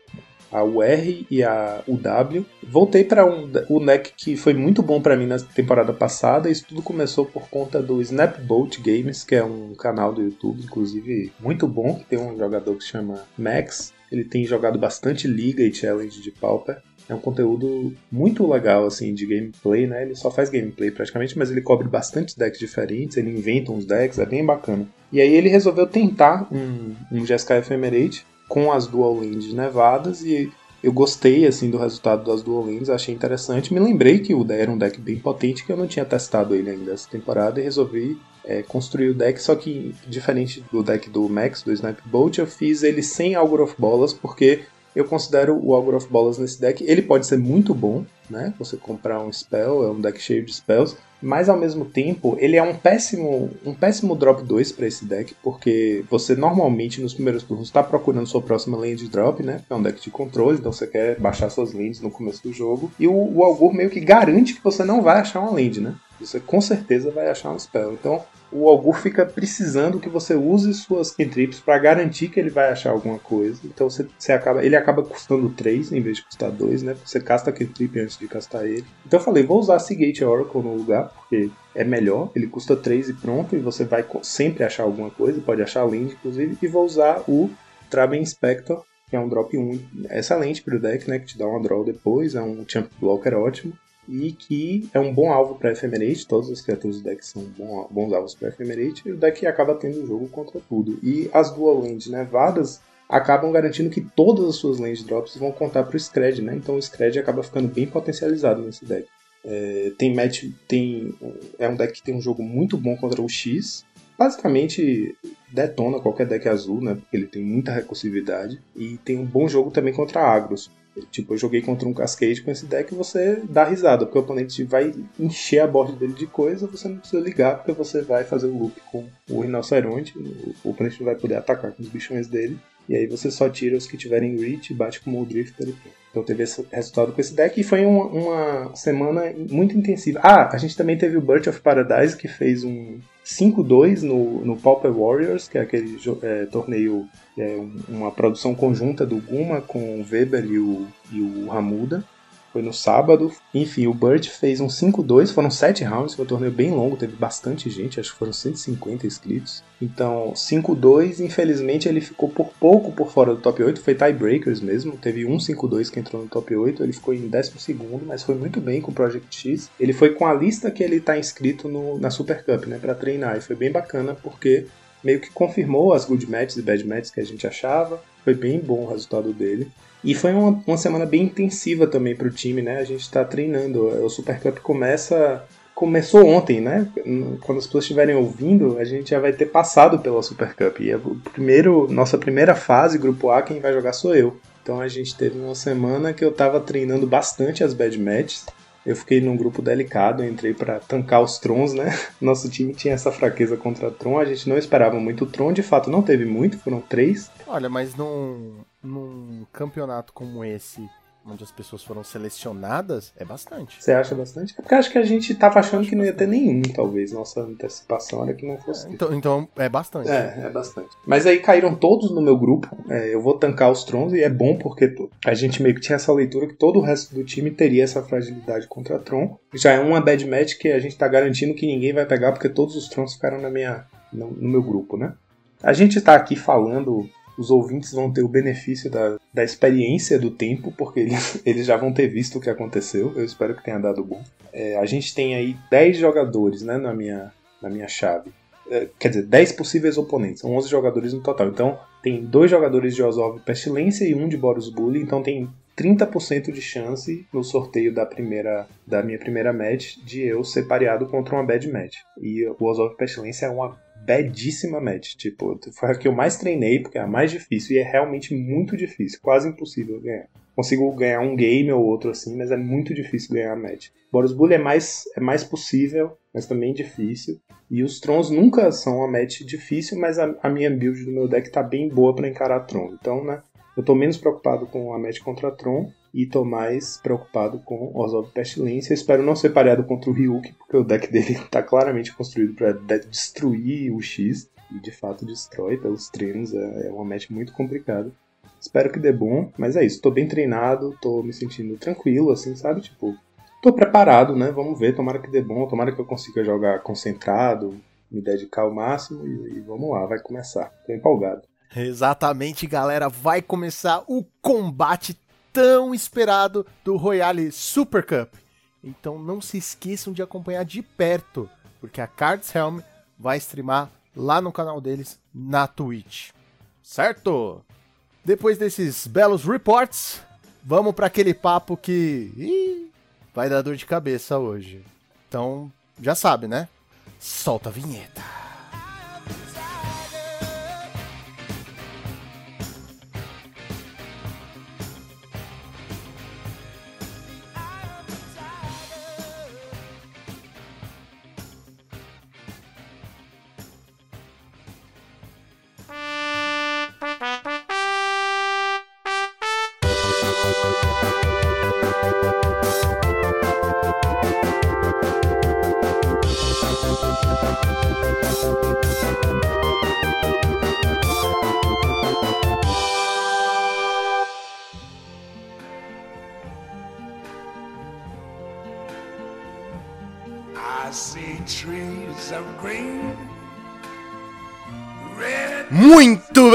a UR e a UW. Voltei para um, o deck que foi muito bom para mim na temporada passada. Isso tudo começou por conta do Snapbolt Games, que é um canal do YouTube, inclusive muito bom, que tem um jogador que chama Max. Ele tem jogado bastante liga e challenge de Pauper. É um conteúdo muito legal, assim, de gameplay, né? Ele só faz gameplay praticamente, mas ele cobre bastante decks diferentes, ele inventa uns decks, é bem bacana. E aí ele resolveu tentar um, um Jeskai Ephemerate com as Dual Lands nevadas e eu gostei, assim, do resultado das Dual Lands, achei interessante. Me lembrei que o deck era um deck bem potente, que eu não tinha testado ele ainda essa temporada e resolvi é, construir o deck, só que diferente do deck do Max, do Snapbolt, eu fiz ele sem Augur of Bolas, porque eu considero o Augur of Bolas nesse deck, ele pode ser muito bom, né? Você comprar um spell, é um deck cheio de spells, mas ao mesmo tempo ele é um péssimo, um péssimo drop 2 para esse deck, porque você normalmente nos primeiros turnos está procurando sua próxima land drop, né? É um deck de controle, então você quer baixar suas lands no começo do jogo, e o, o Augur meio que garante que você não vai achar uma land, né? Você com certeza vai achar um spell. Então o Augur fica precisando que você use suas cantrips para garantir que ele vai achar alguma coisa. Então você, você acaba, ele acaba custando 3 em vez de custar 2, né? Você casta a cantrip antes de castar ele. Então eu falei, vou usar Seagate Oracle no lugar, porque é melhor, ele custa 3 e pronto, e você vai sempre achar alguma coisa, pode achar land inclusive, e vou usar o Traben Inspector, que é um drop 1 excelente pro deck, né? Que te dá uma draw depois, é um champ blocker ótimo e que é um bom alvo para Ephemerate. Todas as criaturas do deck são bons alvos para Ephemerate e o deck acaba tendo o jogo contra tudo. E as dual lands nevadas acabam garantindo que todas as suas land drops vão contar para o Scred, né? Então o Scred acaba ficando bem potencializado nesse deck. É, tem match, tem é um deck que tem um jogo muito bom contra o X. Basicamente detona qualquer deck azul, né? Porque ele tem muita recursividade e tem um bom jogo também contra agros. Tipo, eu joguei contra um Cascade com esse deck e você dá risada, porque o oponente vai encher a borda dele de coisa, você não precisa ligar, porque você vai fazer o loop com o Rinoceronte, o oponente não vai poder atacar com os bichões dele, e aí você só tira os que tiverem reach, bate com o Drifter e. Então teve esse resultado com esse deck e foi uma, uma semana muito intensiva. Ah, a gente também teve o Birth of Paradise, que fez um 5-2 no, no Pauper Warriors, que é aquele é, torneio, é, um- uma produção conjunta do Guma com o Weber e o, e o Ramuda. Foi no sábado. Enfim, o Burt fez um 5-2, foram 7 rounds, foi um torneio bem longo, teve bastante gente, acho que foram 150 inscritos. Então, 5-2, infelizmente ele ficou por pouco por fora do top 8, foi tiebreakers mesmo, teve um 5-2 que entrou no top 8, ele ficou em 12 mas foi muito bem com o Project X. Ele foi com a lista que ele está inscrito no, na Super Cup, né, para treinar, e foi bem bacana porque meio que confirmou as good matches e bad matches que a gente achava. Foi bem bom o resultado dele. E foi uma, uma semana bem intensiva também para o time, né? A gente está treinando. O Super Cup começa. Começou ontem, né? Quando as pessoas estiverem ouvindo, a gente já vai ter passado pela Super Cup. E é o primeiro, nossa primeira fase, grupo A, quem vai jogar sou eu. Então a gente teve uma semana que eu estava treinando bastante as bad matches. Eu fiquei num grupo delicado, entrei para tancar os Trons, né? Nosso time tinha essa fraqueza contra Tron, a gente não esperava muito Tron, de fato não teve muito, foram três. Olha, mas num, num campeonato como esse, onde as pessoas foram selecionadas, é bastante. Você acha bastante? É porque acho que a gente tava achando que não ia ter nenhum, talvez. Nossa antecipação era que não fosse. ter. Então, então é bastante. É, é bastante. Mas aí caíram todos no meu grupo. É, eu vou tancar os Trons e é bom porque a gente meio que tinha essa leitura que todo o resto do time teria essa fragilidade contra Tron. Já é uma bad match que a gente tá garantindo que ninguém vai pegar porque todos os Trons ficaram na minha, no, no meu grupo, né? A gente tá aqui falando, os ouvintes vão ter o benefício da, da experiência do tempo, porque eles, eles já vão ter visto o que aconteceu. Eu espero que tenha dado bom. É, a gente tem aí 10 jogadores né, na, minha, na minha chave. É, quer dizer, 10 possíveis oponentes. São 11 jogadores no total. Então, tem dois jogadores de Ozov Pestilência e um de Boros Bully. Então, tem 30% de chance no sorteio da primeira da minha primeira match de eu ser pareado contra uma bad match. E o Ozov Pestilência é uma badíssima match. Tipo, foi a que eu mais treinei, porque é a mais difícil. E é realmente muito difícil, quase impossível ganhar. Consigo ganhar um game ou outro assim, mas é muito difícil ganhar a match. Boros Bully é mais, é mais possível, mas também difícil. E os Trons nunca são uma match difícil, mas a, a minha build do meu deck tá bem boa pra encarar Tron. Então, né, eu tô menos preocupado com a match contra Tron e tô mais preocupado com Ozov Pestilência. Espero não ser pareado contra o Ryuk, porque o deck dele tá claramente construído para destruir o X. E de fato destrói pelos treinos, é é uma match muito complicada. Espero que dê bom, mas é isso. Tô bem treinado, tô me sentindo tranquilo, assim, sabe? Tipo, tô preparado, né? Vamos ver, tomara que dê bom, tomara que eu consiga jogar concentrado, me dedicar ao máximo e, e vamos lá, vai começar. Tô empolgado. Exatamente, galera. Vai começar o combate tão esperado do Royale Super Cup. Então não se esqueçam de acompanhar de perto, porque a Cards Helm vai streamar lá no canal deles na Twitch. Certo? Depois desses belos reports, vamos para aquele papo que ih, vai dar dor de cabeça hoje. Então, já sabe, né? Solta a vinheta.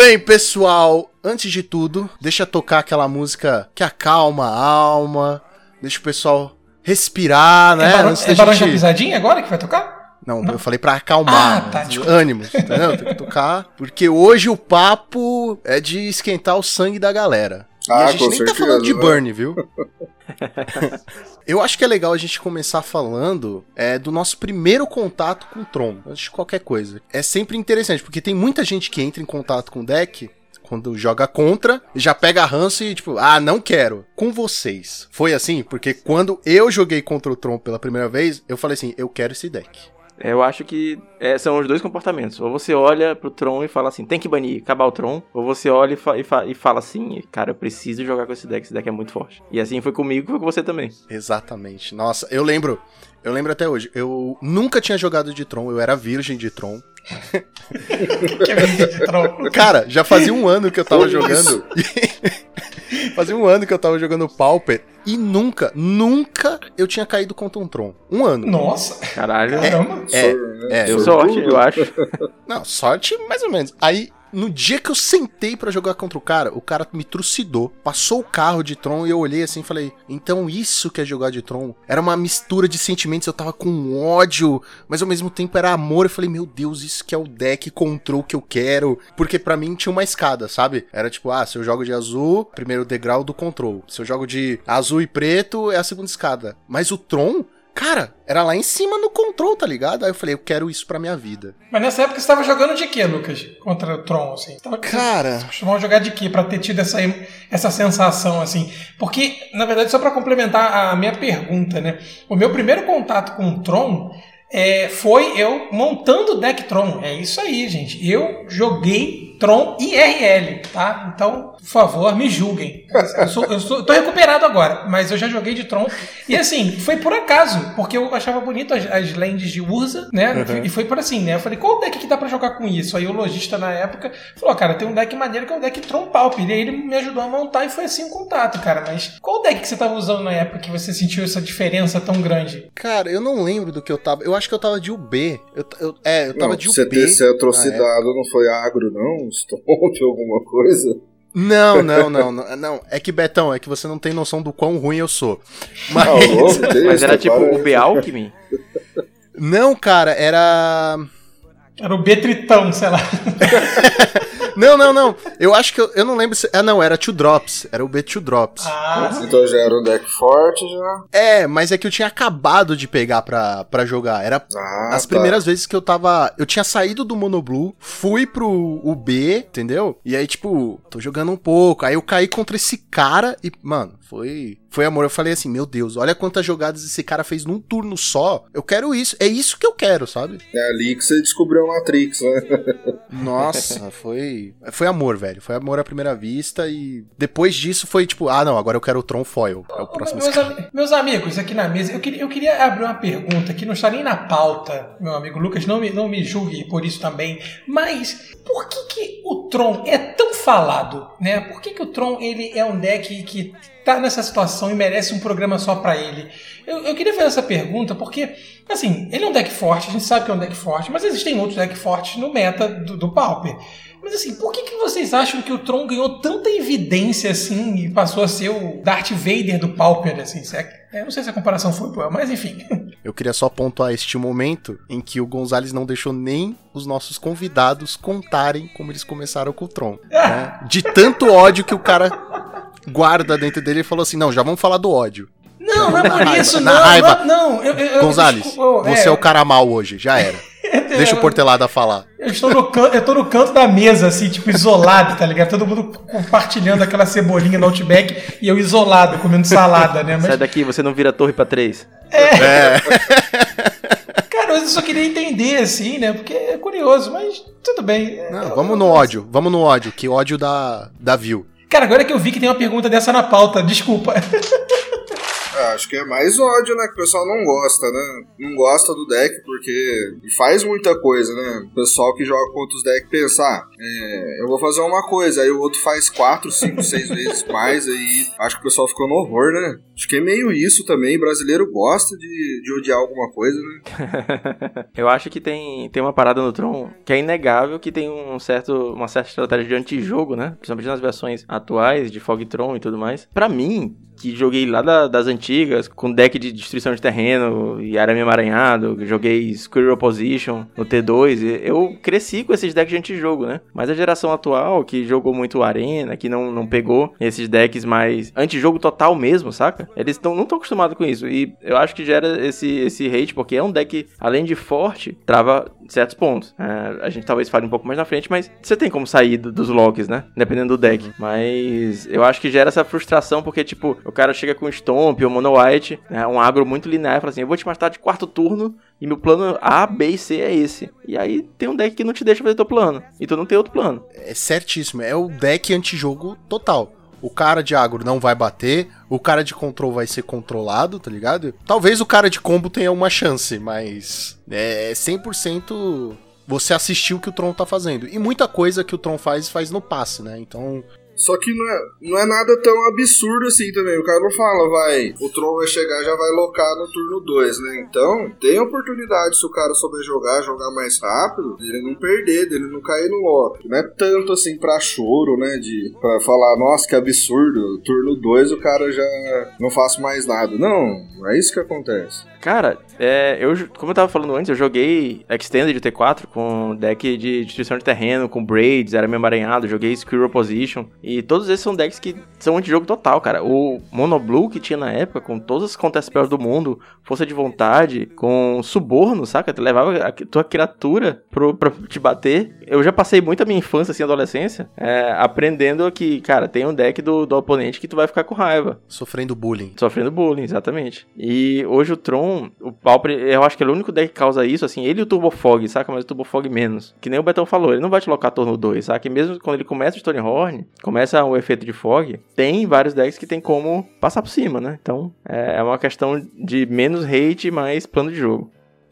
Bem, pessoal. Antes de tudo, deixa tocar aquela música que acalma a alma, deixa o pessoal respirar, né? é barão, Antes é gente- Pisadinha agora que vai tocar? Não, eu falei pra acalmar Ah, tá, os desculpa. ânimos, entendeu? Tem que tocar, porque hoje o papo é de esquentar o sangue da galera. E Ah, a gente nem tá certeza, falando de né? burn, viu? eu acho que é legal a gente começar falando é, do nosso primeiro contato com o Tron, antes de qualquer coisa. É sempre interessante, porque tem muita gente que entra em contato com o deck quando joga contra, já pega ranço e tipo, ah, não quero. Com vocês. Foi assim? Porque quando eu joguei contra o Tron pela primeira vez, eu falei assim, eu quero esse deck. Eu acho que é, são os dois comportamentos. Ou você olha pro Tron e fala assim, tem que banir, acabar o Tron. Ou você olha e, fa- e fa- e fala assim, cara, eu preciso jogar com esse deck, esse deck é muito forte. E assim foi comigo, foi com você também. Exatamente. Nossa, eu lembro. Eu lembro até hoje. Eu nunca tinha jogado de Tron, eu era virgem de Tron. Que é vídeo de Tron. Cara, já fazia um ano que eu tava jogando. fazia um ano que eu tava jogando Pauper e nunca, nunca eu tinha caído contra um Tron. Um ano. Nossa, Caralho. caramba. É, é. Deu sortudo. sorte, eu acho. Não, sorte mais ou menos. Aí, no dia que eu sentei pra jogar contra o cara, o cara me trucidou, passou o carro de Tron e eu olhei assim e falei: então isso que é jogar de Tron? Era uma mistura de sentimentos, eu tava com ódio, mas ao mesmo tempo era amor. Eu falei: meu Deus, isso que é o deck control que eu quero. Porque pra mim tinha uma escada, sabe? Era tipo: ah, se eu jogo de azul, primeiro degrau do control. Se eu jogo de azul e preto, é a segunda escada. Mas o Tron. Cara, era lá em cima no control, tá ligado? Aí eu falei, eu quero isso pra minha vida. Mas nessa época você tava jogando de quê, Lucas? Contra o Tron, assim? Você tava, Cara, Você costumava jogar de quê pra ter tido essa, essa sensação, assim? Porque, na verdade, só pra complementar a minha pergunta, né? O meu primeiro contato com o Tron é, foi eu montando o deck Tron. É isso aí, gente. Eu joguei Tron IRL, tá? Então, por favor, me julguem. Eu, sou, eu, sou, tô recuperado agora, mas eu já joguei de Tron. E assim, foi por acaso, porque eu achava bonito as, as lands de Urza, né? Uhum. E foi por assim, né? Eu falei, qual deck que dá pra jogar com isso? Aí o lojista na época falou, cara, tem um deck maneiro que é o deck Tron Pauper. E aí ele me ajudou a montar e foi assim o contato, cara. Mas qual deck que você tava usando na época que você sentiu essa diferença tão grande? Cara, eu não lembro do que eu tava. Eu acho que eu tava de UB. Eu, eu- é, eu tava Não, de UB. você ter ser na atrocidado não foi agro, não? Stomp, alguma coisa? Não, não, não, não, não. É que, Betão, é que você não tem noção do quão ruim eu sou. Mas. Ah, louco, Mas era tipo o Bealchemy? Não, cara, era. Era o Betritão, sei lá. Não, não, não. Eu acho que eu, eu não lembro se. Ah, não, era Two Drops. Era o B Two Drops. Ah, Então já era um deck forte já. É, mas é que eu tinha acabado de pegar pra, pra jogar. Era Ah, as tá. primeiras vezes que eu tava. Eu tinha saído do Monoblue, fui pro UB, entendeu? E aí, tipo, tô jogando um pouco. Aí eu caí contra esse cara e, mano, foi. Foi amor. Eu falei assim, meu Deus, olha quantas jogadas esse cara fez num turno só. Eu quero isso. É isso que eu quero, sabe? É ali que você descobriu a Matrix, né? Nossa, foi. Foi amor, velho. Foi amor à primeira vista. E depois disso foi tipo, ah, não, agora eu quero o Tron Foil. É o próximo meus, ami- meus amigos aqui na mesa, eu queria, eu queria abrir uma pergunta que não está nem na pauta, meu amigo Lucas, não me, não me julgue por isso também, mas por que, que o Tron é tão falado? Né? Por que, que o Tron ele é um deck que tá nessa situação e merece um programa só para ele? Eu, eu queria fazer essa pergunta porque, assim, ele é um deck forte, a gente sabe que é um deck forte, mas existem outros decks fortes no meta do, do Pauper. Mas assim, por que, que vocês acham que o Tron ganhou tanta evidência assim e passou a ser o Darth Vader do Pauper, assim? se é- Eu não sei se a comparação foi boa, mas enfim. Eu queria só pontuar este momento em que o Gonzalez não deixou nem os nossos convidados contarem como eles começaram com o Tron. né? De tanto ódio que o cara guarda dentro dele, ele falou assim: não, já vamos falar do ódio. Não, não é por raiva, isso, na não. raiva. Não, não. Eu, eu, Gonzalez, desculpa, você é o cara mal hoje, já era. Deixa o Portelada falar. Eu estou no canto, eu tô no canto da mesa, assim, tipo, isolado, tá ligado? Todo mundo compartilhando aquela cebolinha no Outback e eu isolado, comendo salada, né? Sai Mas, daqui, você não vira torre pra três. É. cara, eu só queria entender, assim, né? Porque é curioso, mas tudo bem. Não, vamos no ódio, vamos no ódio, que ódio dá, dá view. Cara, agora que eu vi que tem uma pergunta dessa na pauta, desculpa. Ah, acho que é mais ódio, né? Que o pessoal não gosta, né? Não gosta do deck porque faz muita coisa, né? O pessoal que joga contra os decks pensa, ah, é, eu vou fazer uma coisa, aí o outro faz quatro, cinco, seis vezes mais, aí acho que o pessoal ficou no horror, né? Acho que é meio isso também. Brasileiro gosta de, de odiar alguma coisa, né? Eu acho que tem, tem uma parada no Tron que é inegável que tem um certo, uma certa estratégia de antijogo, né? Principalmente nas versões atuais de Fog Tron e tudo mais. Pra mim, que joguei lá da- das antigas, com deck de destruição de terreno e arame emaranhado, joguei Squirrel Position no T2, e eu cresci com esses decks de antijogo, né? Mas a geração atual, que jogou muito Arena, que não, não pegou esses decks mais antijogo total mesmo, saca? Eles tão, não estão acostumados com isso. E eu acho que gera esse, esse hate, porque é um deck, além de forte, trava certos pontos. É, a gente talvez fale um pouco mais na frente, mas você tem como sair do- dos locks, né? Dependendo do deck. Mas eu acho que gera essa frustração, porque, tipo, o cara chega com Stomp ou Mono White, né, um agro muito linear, e fala assim: eu vou te matar de quarto turno e meu plano A, B e C é esse. E aí tem um deck que não te deixa fazer teu plano. E tu não tem outro plano. É certíssimo, é o deck antijogo total. O cara de agro não vai bater, o cara de control vai ser controlado, tá ligado? Talvez o cara de combo tenha uma chance, mas é 100% você assistiu o que o Tron tá fazendo. E muita coisa que o Tron faz, faz no passe, né? Então, Só que não é, não é nada tão absurdo assim também. O cara não fala, vai, o Tron vai chegar já vai locar no turno 2, né? Então, tem oportunidade se o cara souber jogar, jogar mais rápido, dele não perder, dele não cair no lock. Não é tanto assim pra choro, né? De pra falar, nossa, que absurdo, turno 2 o cara já não faço mais nada. Não, não é isso que acontece. Cara, é, eu, como eu tava falando antes, eu joguei Extended T4 com deck de destruição de terreno, com Braids, era meio emaranhado, joguei Squirrel Position. E todos esses são decks que são antijogo total, cara. O Monoblue que tinha na época, com todas as contespells do mundo, força de vontade, com suborno, saca? Tu levava a tua criatura pro, pra te bater. Eu já passei muito a minha infância, assim, adolescência, é, aprendendo que, cara, tem um deck do, do oponente que tu vai ficar com raiva. Sofrendo bullying. Sofrendo bullying, exatamente. E hoje o Tron, o Pauper, eu acho que é o único deck que causa isso, assim, ele e o Turbo Fog, saca? Mas o Turbo Fog menos. Que nem o Betão falou, ele não vai te locar turno 2, saca? E mesmo quando ele começa o Stonehorn, começa o efeito de Fog, tem vários decks que tem como passar por cima, né? Então, é uma questão de menos hate, mais plano de jogo.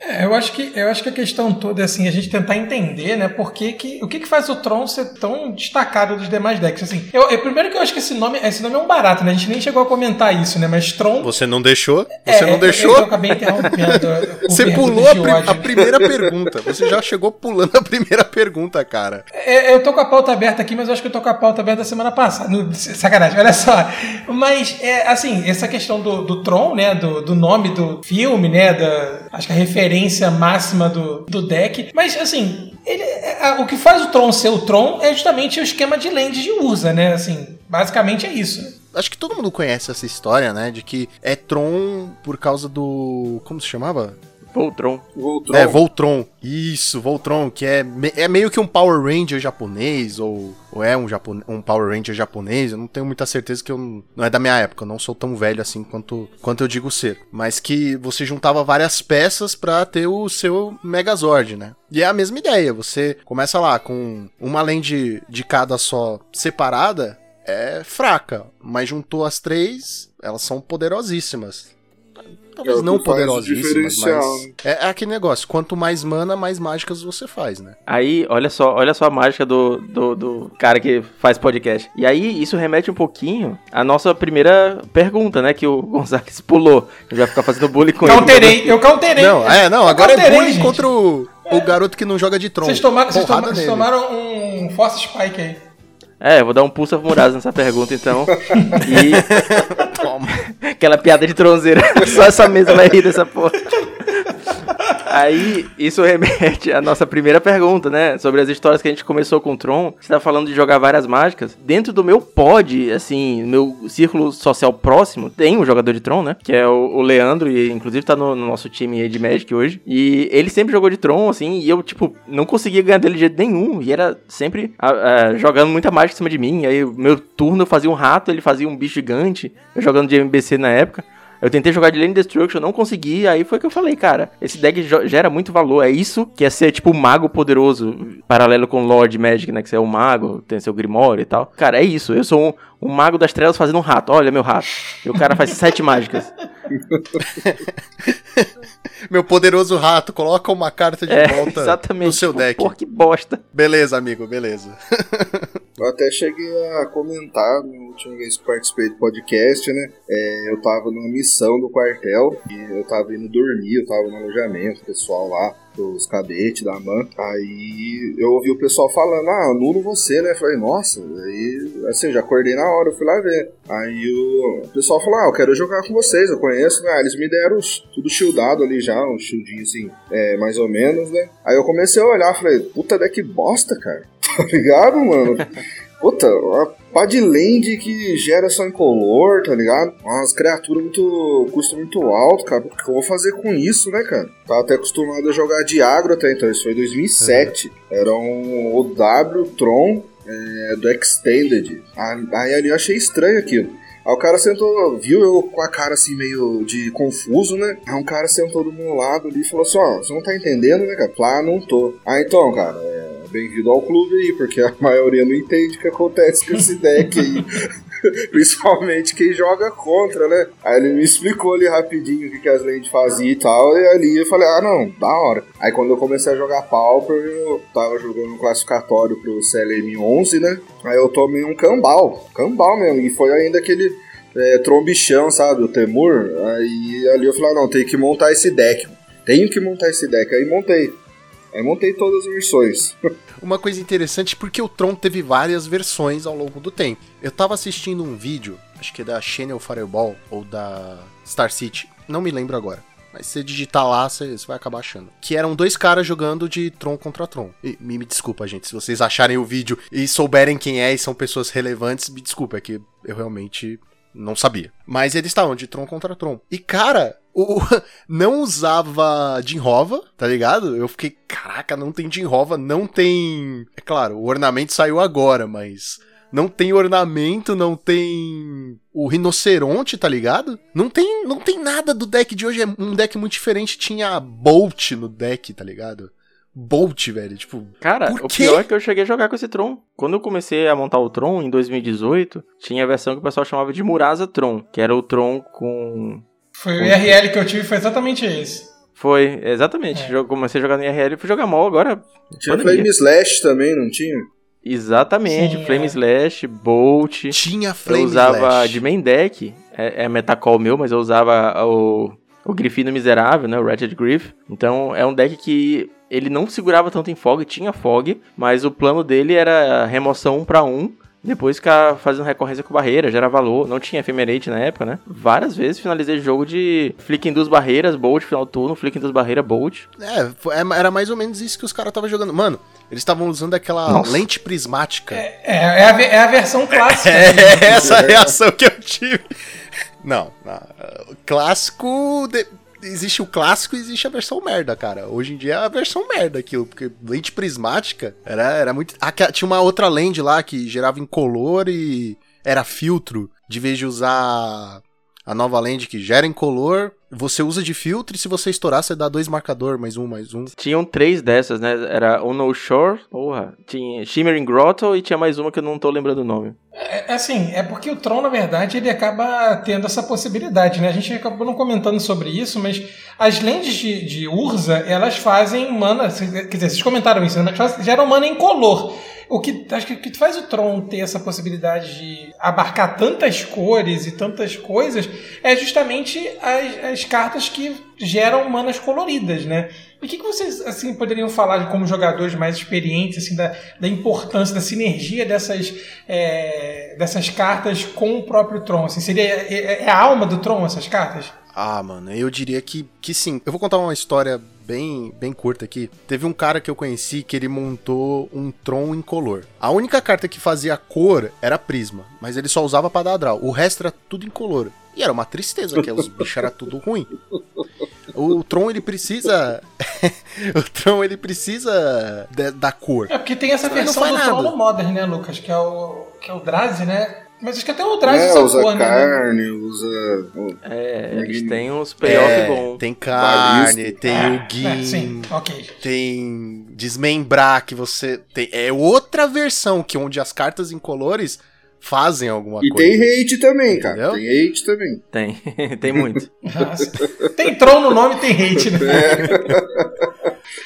É, eu acho que eu acho que a questão toda é assim, a gente tentar entender, né, por que, que o que, que faz o Tron ser tão destacado dos demais decks, assim. Eu, eu, primeiro que eu acho que esse nome, esse nome é um barato, né? A gente nem chegou a comentar isso, né? Mas Tron Você não deixou? É, Você não eu- deixou? Eu, acabei interrompendo. Você pulou a, a primeira pergunta. Você já chegou pulando a primeira pergunta, cara. É, Eu tô com a pauta aberta aqui, mas eu acho que eu tô com a pauta aberta da semana passada. No- sacanagem, olha só. Mas, é, assim, essa questão do, do Tron, né? Do, do nome do filme, né? Da, acho que a referência máxima do, do deck. Mas, assim, ele, é, a- o que faz o Tron ser o Tron é justamente o esquema de land de Urza, né? Assim, basicamente é isso. Acho que todo mundo conhece essa história, né? De que é Tron por causa do. Como se chamava? Voltron. Voltron. É, Voltron. Isso, Voltron, que é, me- é meio que um Power Ranger japonês, ou, ou é um, Japon, um Power Ranger japonês. Eu não tenho muita certeza que eu não, não é da minha época, eu não sou tão velho assim quanto, quanto eu digo ser. Mas que você juntava várias peças pra ter o seu Megazord, né? E é a mesma ideia, você começa lá com uma land de cada só separada, é fraca, mas juntou as três, elas são poderosíssimas. Talvez É não poderosíssimas, mas. É, é aquele negócio: quanto mais mana, mais mágicas você faz, né? Aí, olha só, olha só a mágica do, do, do cara que faz podcast. E aí, isso remete um pouquinho à nossa primeira pergunta, né? Que o Gonzalez pulou. Eu já ficar fazendo bullying com ele. Counterei, eu counterei. Não, é, não, Eu agora é bullying gente. contra o, o garoto que não joga de tronco. Vocês tomaram, vocês tomaram, vocês tomaram um Force Spike aí. É, eu vou dar um pulso Muraz nessa pergunta, então. E. Toma. Aquela piada de tronzeira. Só essa mesa vai rir dessa porra. Aí, isso remete à nossa primeira pergunta, né? Sobre as histórias que a gente começou com o Tron. Você tá falando de jogar várias mágicas. Dentro do meu pod, assim, meu círculo social próximo, tem um jogador de Tron, né? Que é o, o Leandro, e inclusive tá no, no nosso time de Magic hoje. E ele sempre jogou de Tron, assim, e eu, tipo, não conseguia ganhar dele de jeito nenhum. E era sempre ah, ah, jogando muita mágica em cima de mim. Aí, meu turno eu fazia um rato, ele fazia um bicho gigante. Eu jogando de MBC na época. Eu tentei jogar de Lane Destruction, não consegui, aí foi que eu falei, cara, esse deck gera muito valor, é isso que é ser tipo o mago poderoso, paralelo com Lord Magic, né, que você é o mago, tem seu Grimório e tal. Cara, é isso, eu sou um, um mago das trevas fazendo um rato, olha meu rato. E o cara faz sete mágicas. Meu poderoso rato, coloca uma carta de É, volta exatamente. no seu Tipo, deck. Pô, que bosta. Beleza, amigo, beleza. Eu até cheguei a comentar na última vez que participei do podcast, né? É, eu tava numa missão do quartel e eu tava indo dormir, eu tava no alojamento, o pessoal lá, os cadetes da MAN. Aí eu ouvi o pessoal falando, ah, anulo você, né? Falei, nossa, aí assim, já acordei na hora, eu fui lá ver. Aí o, pessoal falou, ah, eu quero jogar com vocês, eu conheço, né? Eles me deram os- tudo shieldado ali já, um shieldinho assim, é, mais ou menos, né? Aí eu comecei a olhar, falei, puta deck bosta, cara. Tá ligado, mano? Puta, uma pá de land que gera só incolor, tá ligado? Umas criaturas muito. custo muito alto, cara. O que eu vou fazer com isso, né, cara? Tava até acostumado a jogar de agro até então, isso foi em 2007. Era um OW Tron é, do Extended. Aí ali eu achei estranho aquilo. Aí o cara sentou, viu eu com a cara assim meio de confuso, né? Aí um cara sentou do meu lado ali e falou assim: Ó, você não tá entendendo, né, cara? Falei, ah, não tô. Ah, então, cara, é, bem-vindo ao clube aí, porque a maioria não entende o que acontece com esse deck aí. Principalmente quem joga contra, né? Aí ele me explicou ali rapidinho o que, que as lentes faziam e tal. E ali eu falei, ah não, da hora. Aí quando eu comecei a jogar Pauper, eu tava jogando um classificatório pro CLM 11, né? Aí eu tomei um cambal. Cambal mesmo. E foi ainda aquele é, trombichão, sabe? O Temur. Aí ali eu falei, ah, não, tem que montar esse deck. Tenho que montar esse deck. Aí montei. Aí montei todas as versões. Uma coisa interessante, porque o Tron teve várias versões ao longo do tempo. Eu tava assistindo um vídeo, acho que é da Channel Fireball ou da Star City, não me lembro agora. Mas se você digitar lá, você, vai acabar achando. Que eram dois caras jogando de Tron contra Tron. E, me, me desculpa, gente, se vocês acharem o vídeo e souberem quem é e são pessoas relevantes, me desculpa, é que eu realmente não sabia. Mas eles estavam de Tron contra Tron. E, cara, o, não usava Jinrova, tá ligado? Eu fiquei, caraca, não tem Jinrova, não tem. É claro, o ornamento saiu agora, mas. Não tem ornamento, não tem o rinoceronte, tá ligado? Não tem, não tem nada do deck de hoje, é um deck muito diferente. Tinha Bolt no deck, tá ligado? Bolt, velho, tipo. Cara, o quê? pior é que eu cheguei a jogar com esse Tron. Quando eu comecei a montar o Tron em 2018, tinha a versão que o pessoal chamava de Murasa Tron, que era o Tron com. Foi o IRL que eu tive, foi exatamente esse. Foi, exatamente. É. Comecei a jogar no IRL e fui jogar mal agora. Tinha pandemia. Flame Slash também, não tinha? Exatamente, Sim, Flame é. Slash, Bolt. Tinha Flame eu usava Slash. de main deck, é, é Metacall meu, mas eu usava o, o Grifino Miserável, né, o Wretched Griff. Então é um deck que ele não segurava tanto em fog, tinha fog, mas o plano dele era remoção 1 para 1, depois ficar fazendo recorrência com barreira, gerar valor, não tinha Ephemerate na época, né? Várias vezes finalizei jogo de flick em duas barreiras, Bolt, final do turno, flick em duas barreiras, Bolt. É, é, era mais ou menos isso que os caras estavam jogando. Mano, eles estavam usando aquela Nossa. lente prismática. É, é, a, ve- é a versão clássica. É essa a reação que eu tive. Não, não, o clássico. de- Existe o clássico e existe a versão merda, cara. Hoje em dia é a versão merda aquilo, porque lente prismática era, era muito. Ah, tinha uma outra lente lá que gerava incolor e era filtro. De vez de usar a nova lente que gera incolor, você usa de filtro e se você estourar, você dá dois marcador, mais um, mais um. Tinham três dessas, né? Era Unknown Shore, porra, tinha Shimmering Grotto e tinha mais uma que eu não tô lembrando o nome. É, assim, é porque o Tron, na verdade, ele acaba tendo essa possibilidade, né? A gente acabou não comentando sobre isso, mas as lentes de, de Urza, elas fazem mana. Quer dizer, vocês comentaram isso, né? Geram mana incolor. O que acho que que faz o Tron ter essa possibilidade de abarcar tantas cores e tantas coisas é justamente as, as cartas que geram manas coloridas, né? E o que, que vocês assim poderiam falar como jogadores mais experientes assim da, da importância da sinergia dessas é, dessas cartas com o próprio Tron? Assim, seria é, é a alma do Tron essas cartas? Ah, mano, eu diria que, que sim. Eu vou contar uma história bem, bem curta aqui. Teve um cara que eu conheci que ele montou um Tron incolor. A única carta que fazia cor era Prisma, mas ele só usava pra dar draw. O resto era tudo incolor. E era uma tristeza, que os bichos era tudo ruim. O Tron, ele precisa... o Tron, ele precisa de- da cor. É porque tem essa não versão do Tron nada. no Modern, né, Lucas? Que é o que é o Drazi, né? Mas acho que até o Drazi É, usa usa cor, né? carne, usa. É, eles têm uns payoff É, bom. tem carne, tem Ah, o Gin... é, sim, ok. tem desmembrar que você tem é outra versão que onde as cartas incolores fazem alguma E coisa. tem hate também, cara. Entendeu? Tem hate também. Tem, tem muito. Tem Tron no nome, tem hate, né? Eu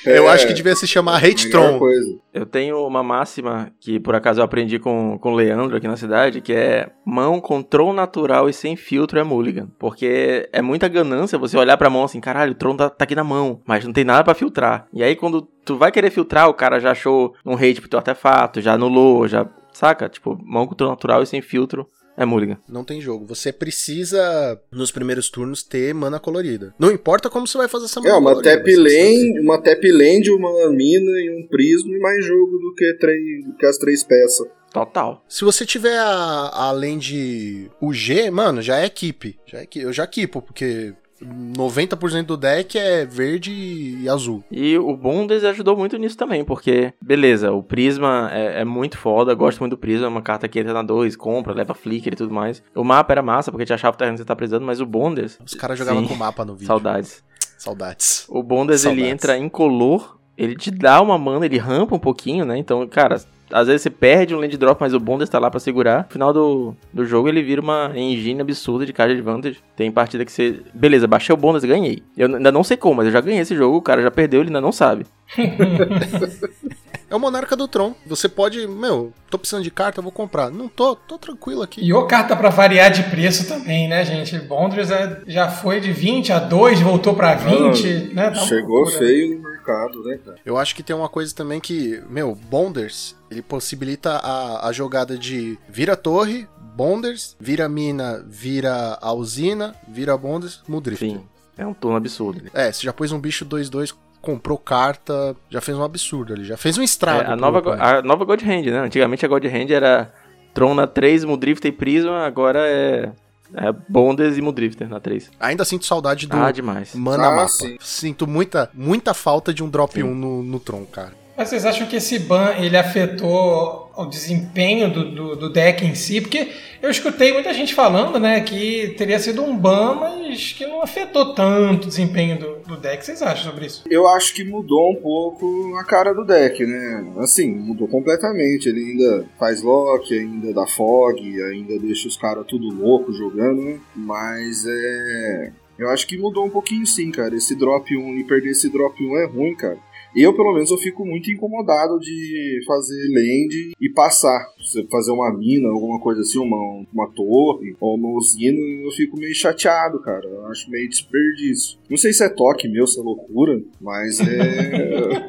É, acho que devia se chamar melhor Hate-Tron. coisa. Eu tenho uma máxima que por acaso eu aprendi com, com o Leandro aqui na cidade, que é mão com Tron natural e sem filtro é mulligan. Porque é muita ganância você olhar pra mão assim, caralho, o Tron tá, tá aqui na mão, mas não tem nada pra filtrar. E aí quando tu vai querer filtrar, o cara já achou um hate pro teu artefato, já anulou, já. Saca? Tipo, mão com Tron natural e sem filtro é mulligan. Não tem jogo. Você precisa, nos primeiros turnos, ter mana colorida. Não importa como você vai fazer essa mana É, uma colorida, tap lane, uma tap land, uma mina e um prisma e mais jogo do que, três, do que as três peças. Total. Se você tiver a, além de o G, mano, já é equipe. Já é, eu já equipo, porque 90% do deck é verde e azul. E o Bondes ajudou muito nisso também, porque, beleza, o Prisma é, é muito foda, gosto muito do Prisma, é uma carta que entra na 2, compra, leva flicker e tudo mais. O mapa era massa, porque te achava o terreno que você tá precisando, mas o Bondes, Os caras jogavam com mapa no vídeo. saudades. Saudades. O Bondes, ele Saudades. entra incolor, ele te dá uma mana, ele rampa um pouquinho, né? Então, cara, às vezes você perde um land drop, mas o Bondes tá lá pra segurar. No final do, do jogo, ele vira uma engine absurda de card advantage. Tem partida que você... Beleza, baixei o Bondes, ganhei. Eu ainda não sei como, mas eu já ganhei esse jogo, o cara já perdeu, ele ainda não sabe. É o Monarca do Tron. Você pode, meu, tô precisando de carta, eu vou comprar. Não tô, tô tranquilo aqui. E o carta pra variar de preço também, né, gente? Bondres é- já foi de 20 a 2, voltou pra 20, né? Tá Chegou feio no mercado, né, cara? Eu acho que tem uma coisa também que, meu, Bonders, ele possibilita a, a jogada de vira torre, Bonders, vira mina, vira a usina, vira Bonders, Mudrift. Sim. É um turno absurdo. É, você já pôs um bicho 2-2, comprou carta, já fez um absurdo ali, já fez um estrago. É, a, nova, a nova God Hand, né? Antigamente a God Hand era Tron na 3, Mudrifter e Prisma, agora é, é Bondes e Mudrifter na 3. Ainda sinto saudade do Ah, demais. Mana Ah, Mapa. sim. Sinto muita, muita falta de um drop 1 no, no Tron, cara. Mas vocês acham que esse ban ele afetou o desempenho do, do, do deck em si? Porque eu escutei muita gente falando, né, que teria sido um ban, mas que não afetou tanto o desempenho do, do deck. Vocês acham sobre isso? Eu acho que mudou um pouco a cara do deck, né? Assim, mudou completamente. Ele ainda faz lock, ainda dá fog, ainda deixa os caras tudo louco jogando, né? Mas é. Eu acho que mudou um pouquinho sim, cara. Esse drop 1 e perder esse drop 1 é ruim, cara. Eu, pelo menos, eu fico muito incomodado de fazer land e passar. Você fazer uma mina, alguma coisa assim, uma, uma torre ou uma usina, eu fico meio chateado, cara. Eu acho meio desperdício. Não sei se é toque meu, se é loucura, mas é.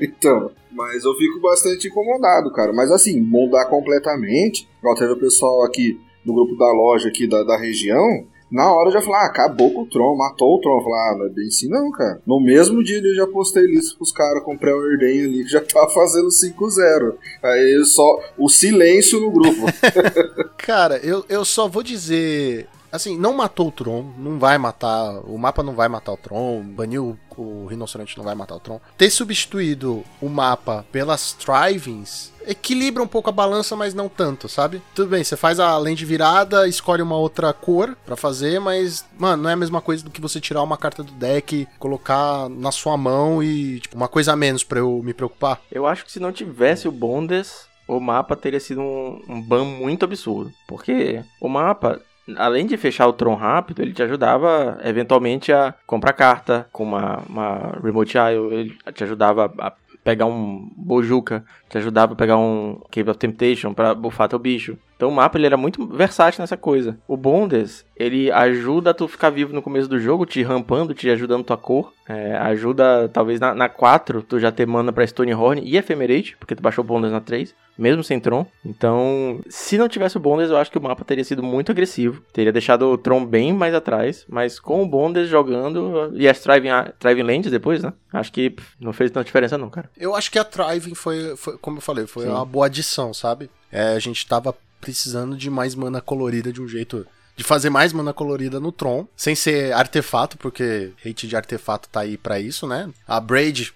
Então. Mas eu fico bastante incomodado, cara. Mas assim, mudar completamente. Igual teve o pessoal aqui no grupo da loja aqui da, da região. Na hora eu já falei, ah, acabou com o Tron, matou o Tron. Eu falei, ah, não é bem assim não, cara. No mesmo dia eu já postei lista pros caras com pré-ordem ali, que já tava fazendo 5-0. Aí só o silêncio no grupo. Cara, eu, eu só vou dizer. Assim, não matou o Tron, não vai matar. O mapa não vai matar o Tron, baniu o rinoceronte, não vai matar o Tron. Ter substituído o mapa pelas Trivings equilibra um pouco a balança, mas não tanto, sabe? Tudo bem, você faz a lente virada, escolhe uma outra cor pra fazer, mas, mano, não é a mesma coisa do que você tirar uma carta do deck, colocar na sua mão e, tipo, uma coisa a menos pra eu me preocupar. Eu acho que se não tivesse o Bondes, o mapa teria sido um, um ban muito absurdo. Porque o mapa, além de fechar o Tron rápido, ele te ajudava eventualmente a comprar carta com uma, uma Remote Isle, ele te ajudava a pegar um Bojuka, te ajudava a pegar um Cave of Temptation pra bufar teu bicho. Então o mapa ele era muito versátil nessa coisa. O Bondes, ele ajuda a tu ficar vivo no começo do jogo, te rampando, te ajudando tua cor. É, ajuda, talvez na, na 4, tu já ter mana pra Stonehorn e Ephemerate, porque tu baixou o Bondes na 3, mesmo sem Tron. Então, se não tivesse o Bondes, eu acho que o mapa teria sido muito agressivo. Teria deixado o Tron bem mais atrás, mas com o Bondes jogando e as Thriving, Thriving Lands depois, né? Acho que pff, não fez tanta diferença não, cara. Eu acho que a Thriving foi, foi como eu falei, foi Sim. uma boa adição, sabe? É, a gente tava precisando de mais mana colorida de um jeito. De fazer mais mana colorida no Tron, sem ser artefato, porque hate de artefato tá aí pra isso, né? A Braid,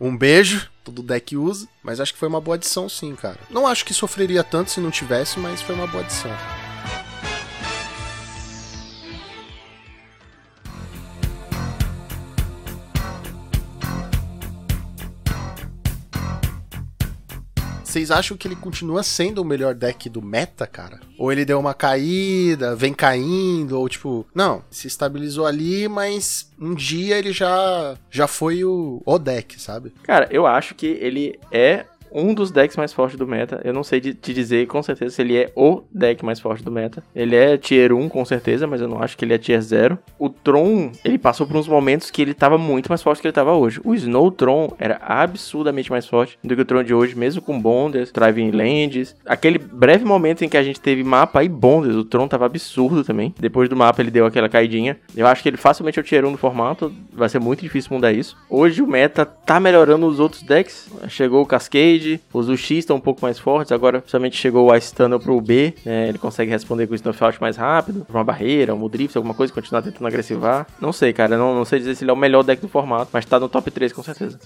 um beijo, todo deck usa, mas acho que foi uma boa adição sim, cara. Não acho que sofreria tanto se não tivesse, mas foi uma boa adição. Vocês acham que ele continua sendo o melhor deck do meta, cara? Ou ele deu uma caída, vem caindo, ou tipo, não, se estabilizou ali, mas um dia ele já já foi o, o deck, sabe? Cara, eu acho que ele é um dos decks mais fortes do meta. Eu não sei te dizer com certeza se ele é o deck mais forte do meta. Ele é tier 1 com certeza, mas eu não acho que ele é tier 0. O Tron, ele passou por uns momentos que ele tava muito mais forte que ele tava hoje. O Snow Tron era absurdamente mais forte do que o Tron de hoje, mesmo com Bonders, Driving Lands. Aquele breve momento em que a gente teve mapa e Bonders, o Tron tava absurdo também. Depois do mapa ele deu aquela caidinha. Eu acho que ele facilmente é o tier 1 do formato. Vai ser muito difícil mudar isso. Hoje o meta tá melhorando os outros decks. Chegou o Cascade, os UX estão um pouco mais fortes. Agora, principalmente chegou o Ice Tunnel pro B. né? Ele consegue responder com o Snuff Out mais rápido. Uma barreira, um Mudrift, alguma coisa. Continuar tentando agressivar. Não sei, cara. Não, não sei dizer se ele é o melhor deck do formato. Mas tá no top 3 com certeza.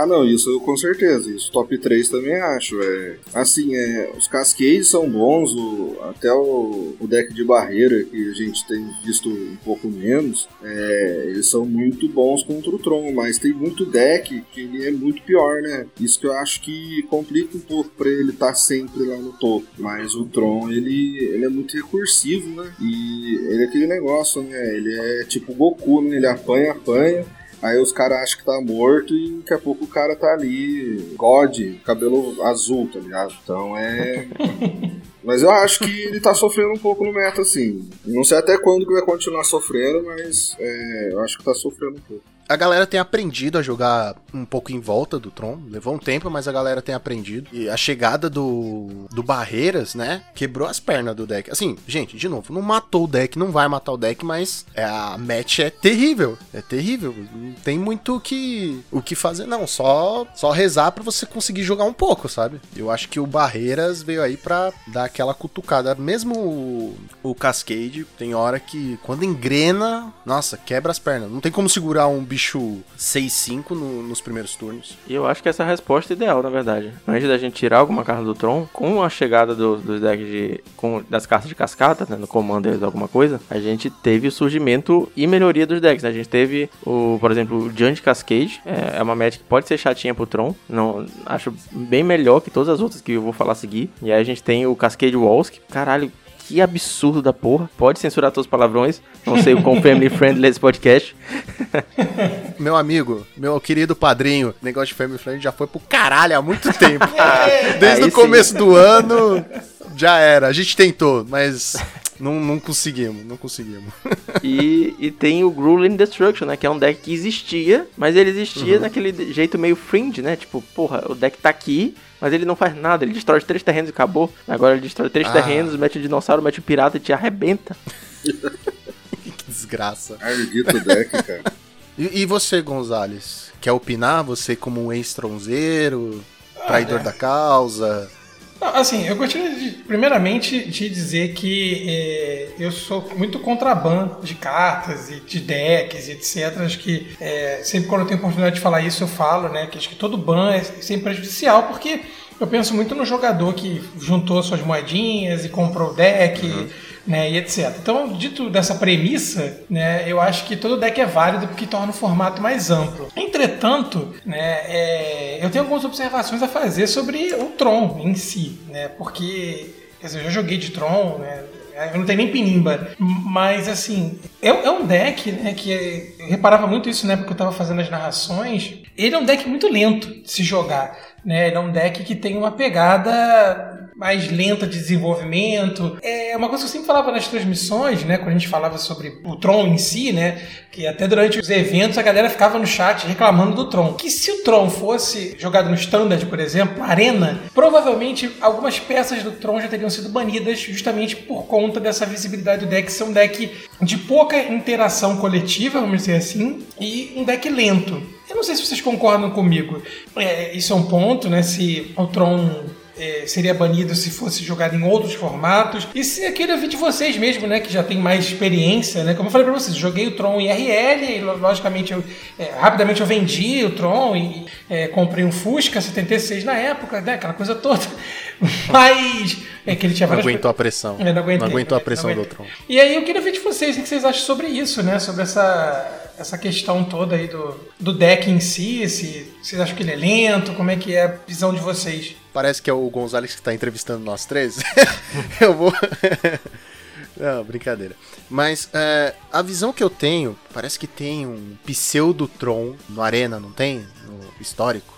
Ah, não, isso eu com certeza. Isso top 3 também acho. É, assim, é, os cascades são bons, o- até o, o deck de barreira, que a gente tem visto um pouco menos, é, eles são muito bons contra o Tron, mas tem muito deck que ele é muito pior, né? Isso que eu acho que complica um pouco pra ele estar sempre lá no topo. Mas o Tron, ele, ele é muito recursivo, né? E ele é aquele negócio, né? Ele é tipo Goku, né? Ele apanha, apanha. Aí os caras acham que tá morto e daqui a pouco o cara tá ali, God, cabelo azul, tá ligado? Então é. Mas eu acho que ele tá sofrendo um pouco no meta, assim. Não sei até quando que vai continuar sofrendo, mas é, eu acho que tá sofrendo um pouco. A galera tem aprendido a jogar um pouco em volta do Tron. Levou um tempo, mas a galera tem aprendido. E a chegada do, do Barreiras, né? Quebrou as pernas do deck. Assim, gente, de novo, não matou o deck, não vai matar o deck, mas é, a match é terrível. É terrível. Não tem muito o que, o que fazer, não. Só, só rezar pra você conseguir jogar um pouco, sabe? Eu acho que o Barreiras veio aí pra dar aquela cutucada. Mesmo o, o Cascade, tem hora que quando engrena, nossa, quebra as pernas. Não tem como segurar um bicho 6-5 no- nos primeiros turnos. E eu acho que essa é a resposta ideal, na verdade. Antes da gente tirar alguma carta do Tron, com a chegada do- dos decks de. Com, das cartas de cascata, né, no Commander alguma coisa, a gente teve o surgimento e melhoria dos decks. né? A gente teve, o, por exemplo, o Giant Cascade. É, é uma match que pode ser chatinha pro Tron. Não, acho bem melhor que todas as outras que eu vou falar a seguir. E aí a gente tem o Cascade Walls, que, caralho. Que absurdo da porra. Pode censurar todos os palavrões. Não sei o quão family friendly é esse podcast. Meu amigo, meu querido padrinho, negócio de Family Friend já foi pro caralho há muito tempo. Desde Aí o começo do ano, já era. A gente tentou, mas não, não conseguimos, não conseguimos. E, e tem o Grueling Destruction, né? Que é um deck que existia, mas ele existia naquele de- jeito meio fringe, né? Tipo, porra, o deck tá aqui, mas ele não faz nada. Ele destrói três terrenos e acabou. Agora ele destrói três Ah. terrenos, mete o dinossauro, mete o pirata e te arrebenta. Que desgraça. Maldito deck, cara. E, e você, Gonzales? Quer opinar? Você como um ex-tronzeiro, traidor da causa? Assim, eu gostaria de, primeiramente, de dizer que é, eu sou muito contraban de cartas e de decks e etc. Acho que é, sempre quando eu tenho oportunidade de falar isso, eu falo, né? Que acho que todo ban é sempre prejudicial, porque eu penso muito no jogador que juntou suas moedinhas e comprou o deck. Né, e etc. Então, dito dessa premissa, né, eu acho que todo deck é válido porque torna o formato mais amplo. Entretanto, né, é, eu tenho algumas observações a fazer sobre o Tron em si, né, porque dizer, eu já joguei de Tron, né, eu não tenho nem pinimba, mas assim, é, é um deck né, que é- eu reparava muito isso na época que eu estava fazendo as narrações. Ele é um deck muito lento de se jogar. Né? Ele é um deck que tem uma pegada mais lenta de desenvolvimento. É uma coisa que eu sempre falava nas transmissões, né? Quando a gente falava sobre o Tron em si, né? Que até durante os eventos a galera ficava no chat reclamando do Tron. Que se o Tron fosse jogado no Standard, por exemplo, na Arena, provavelmente algumas peças do Tron já teriam sido banidas justamente por conta dessa visibilidade do deck ser um deck de pouca interação coletiva, vamos dizer assim, e um deck lento. Eu não sei se vocês concordam comigo. É, isso é um ponto, né? Se o Tron é, seria banido se fosse jogado em outros formatos. E se aquele eu vi de vocês mesmo, né? Que já tem mais experiência, né? Como eu falei pra vocês, joguei o Tron em RL, e lo- logicamente eu, é, rapidamente eu vendi o Tron e é, comprei um Fusca 76 na época, né? Aquela coisa toda. Mas. É que ele tinha Não várias aguentou a pressão. não aguentei. aguentou a não pressão do aguentei. Tron. E aí eu queria ver de vocês o que vocês acham sobre isso, né? Sobre essa, essa questão toda aí do, do deck em si, se vocês acham que ele é lento, como é que é a visão de vocês? Parece que é o Gonzalez que tá entrevistando nós três. eu vou. Não, brincadeira. Mas é, a visão que eu tenho, parece que tem um pseudo-tron no Arena, não tem? No histórico.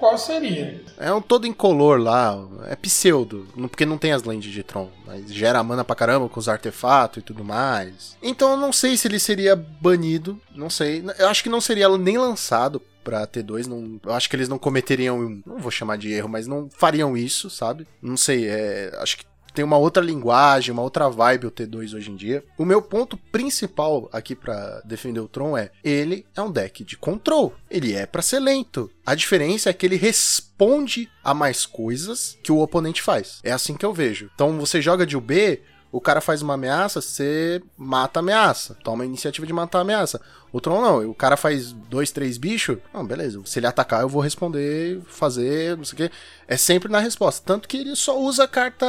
Qual seria? É um todo incolor lá, é pseudo, porque não tem as lentes de Tron, mas gera mana pra caramba com os artefatos e tudo mais. Então eu não sei se ele seria banido, não sei. Eu acho que não seria nem lançado pra T2, não, eu acho que eles não cometeriam, não vou chamar de erro, mas não fariam isso, sabe? Não sei, é, acho que tem uma outra linguagem, uma outra vibe o T2 hoje em dia. O meu ponto principal aqui pra defender o Tron é, ele é um deck de control. Ele é pra ser lento. A diferença é que ele responde a mais coisas que o oponente faz. É assim que eu vejo. Então você joga de UB, o cara faz uma ameaça, você mata a ameaça. Toma a iniciativa de matar a ameaça. O Tron não, o cara faz dois, três bichos. Não, beleza. Se ele atacar, eu vou responder, fazer, não sei o quê. É sempre na resposta. Tanto que ele só usa carta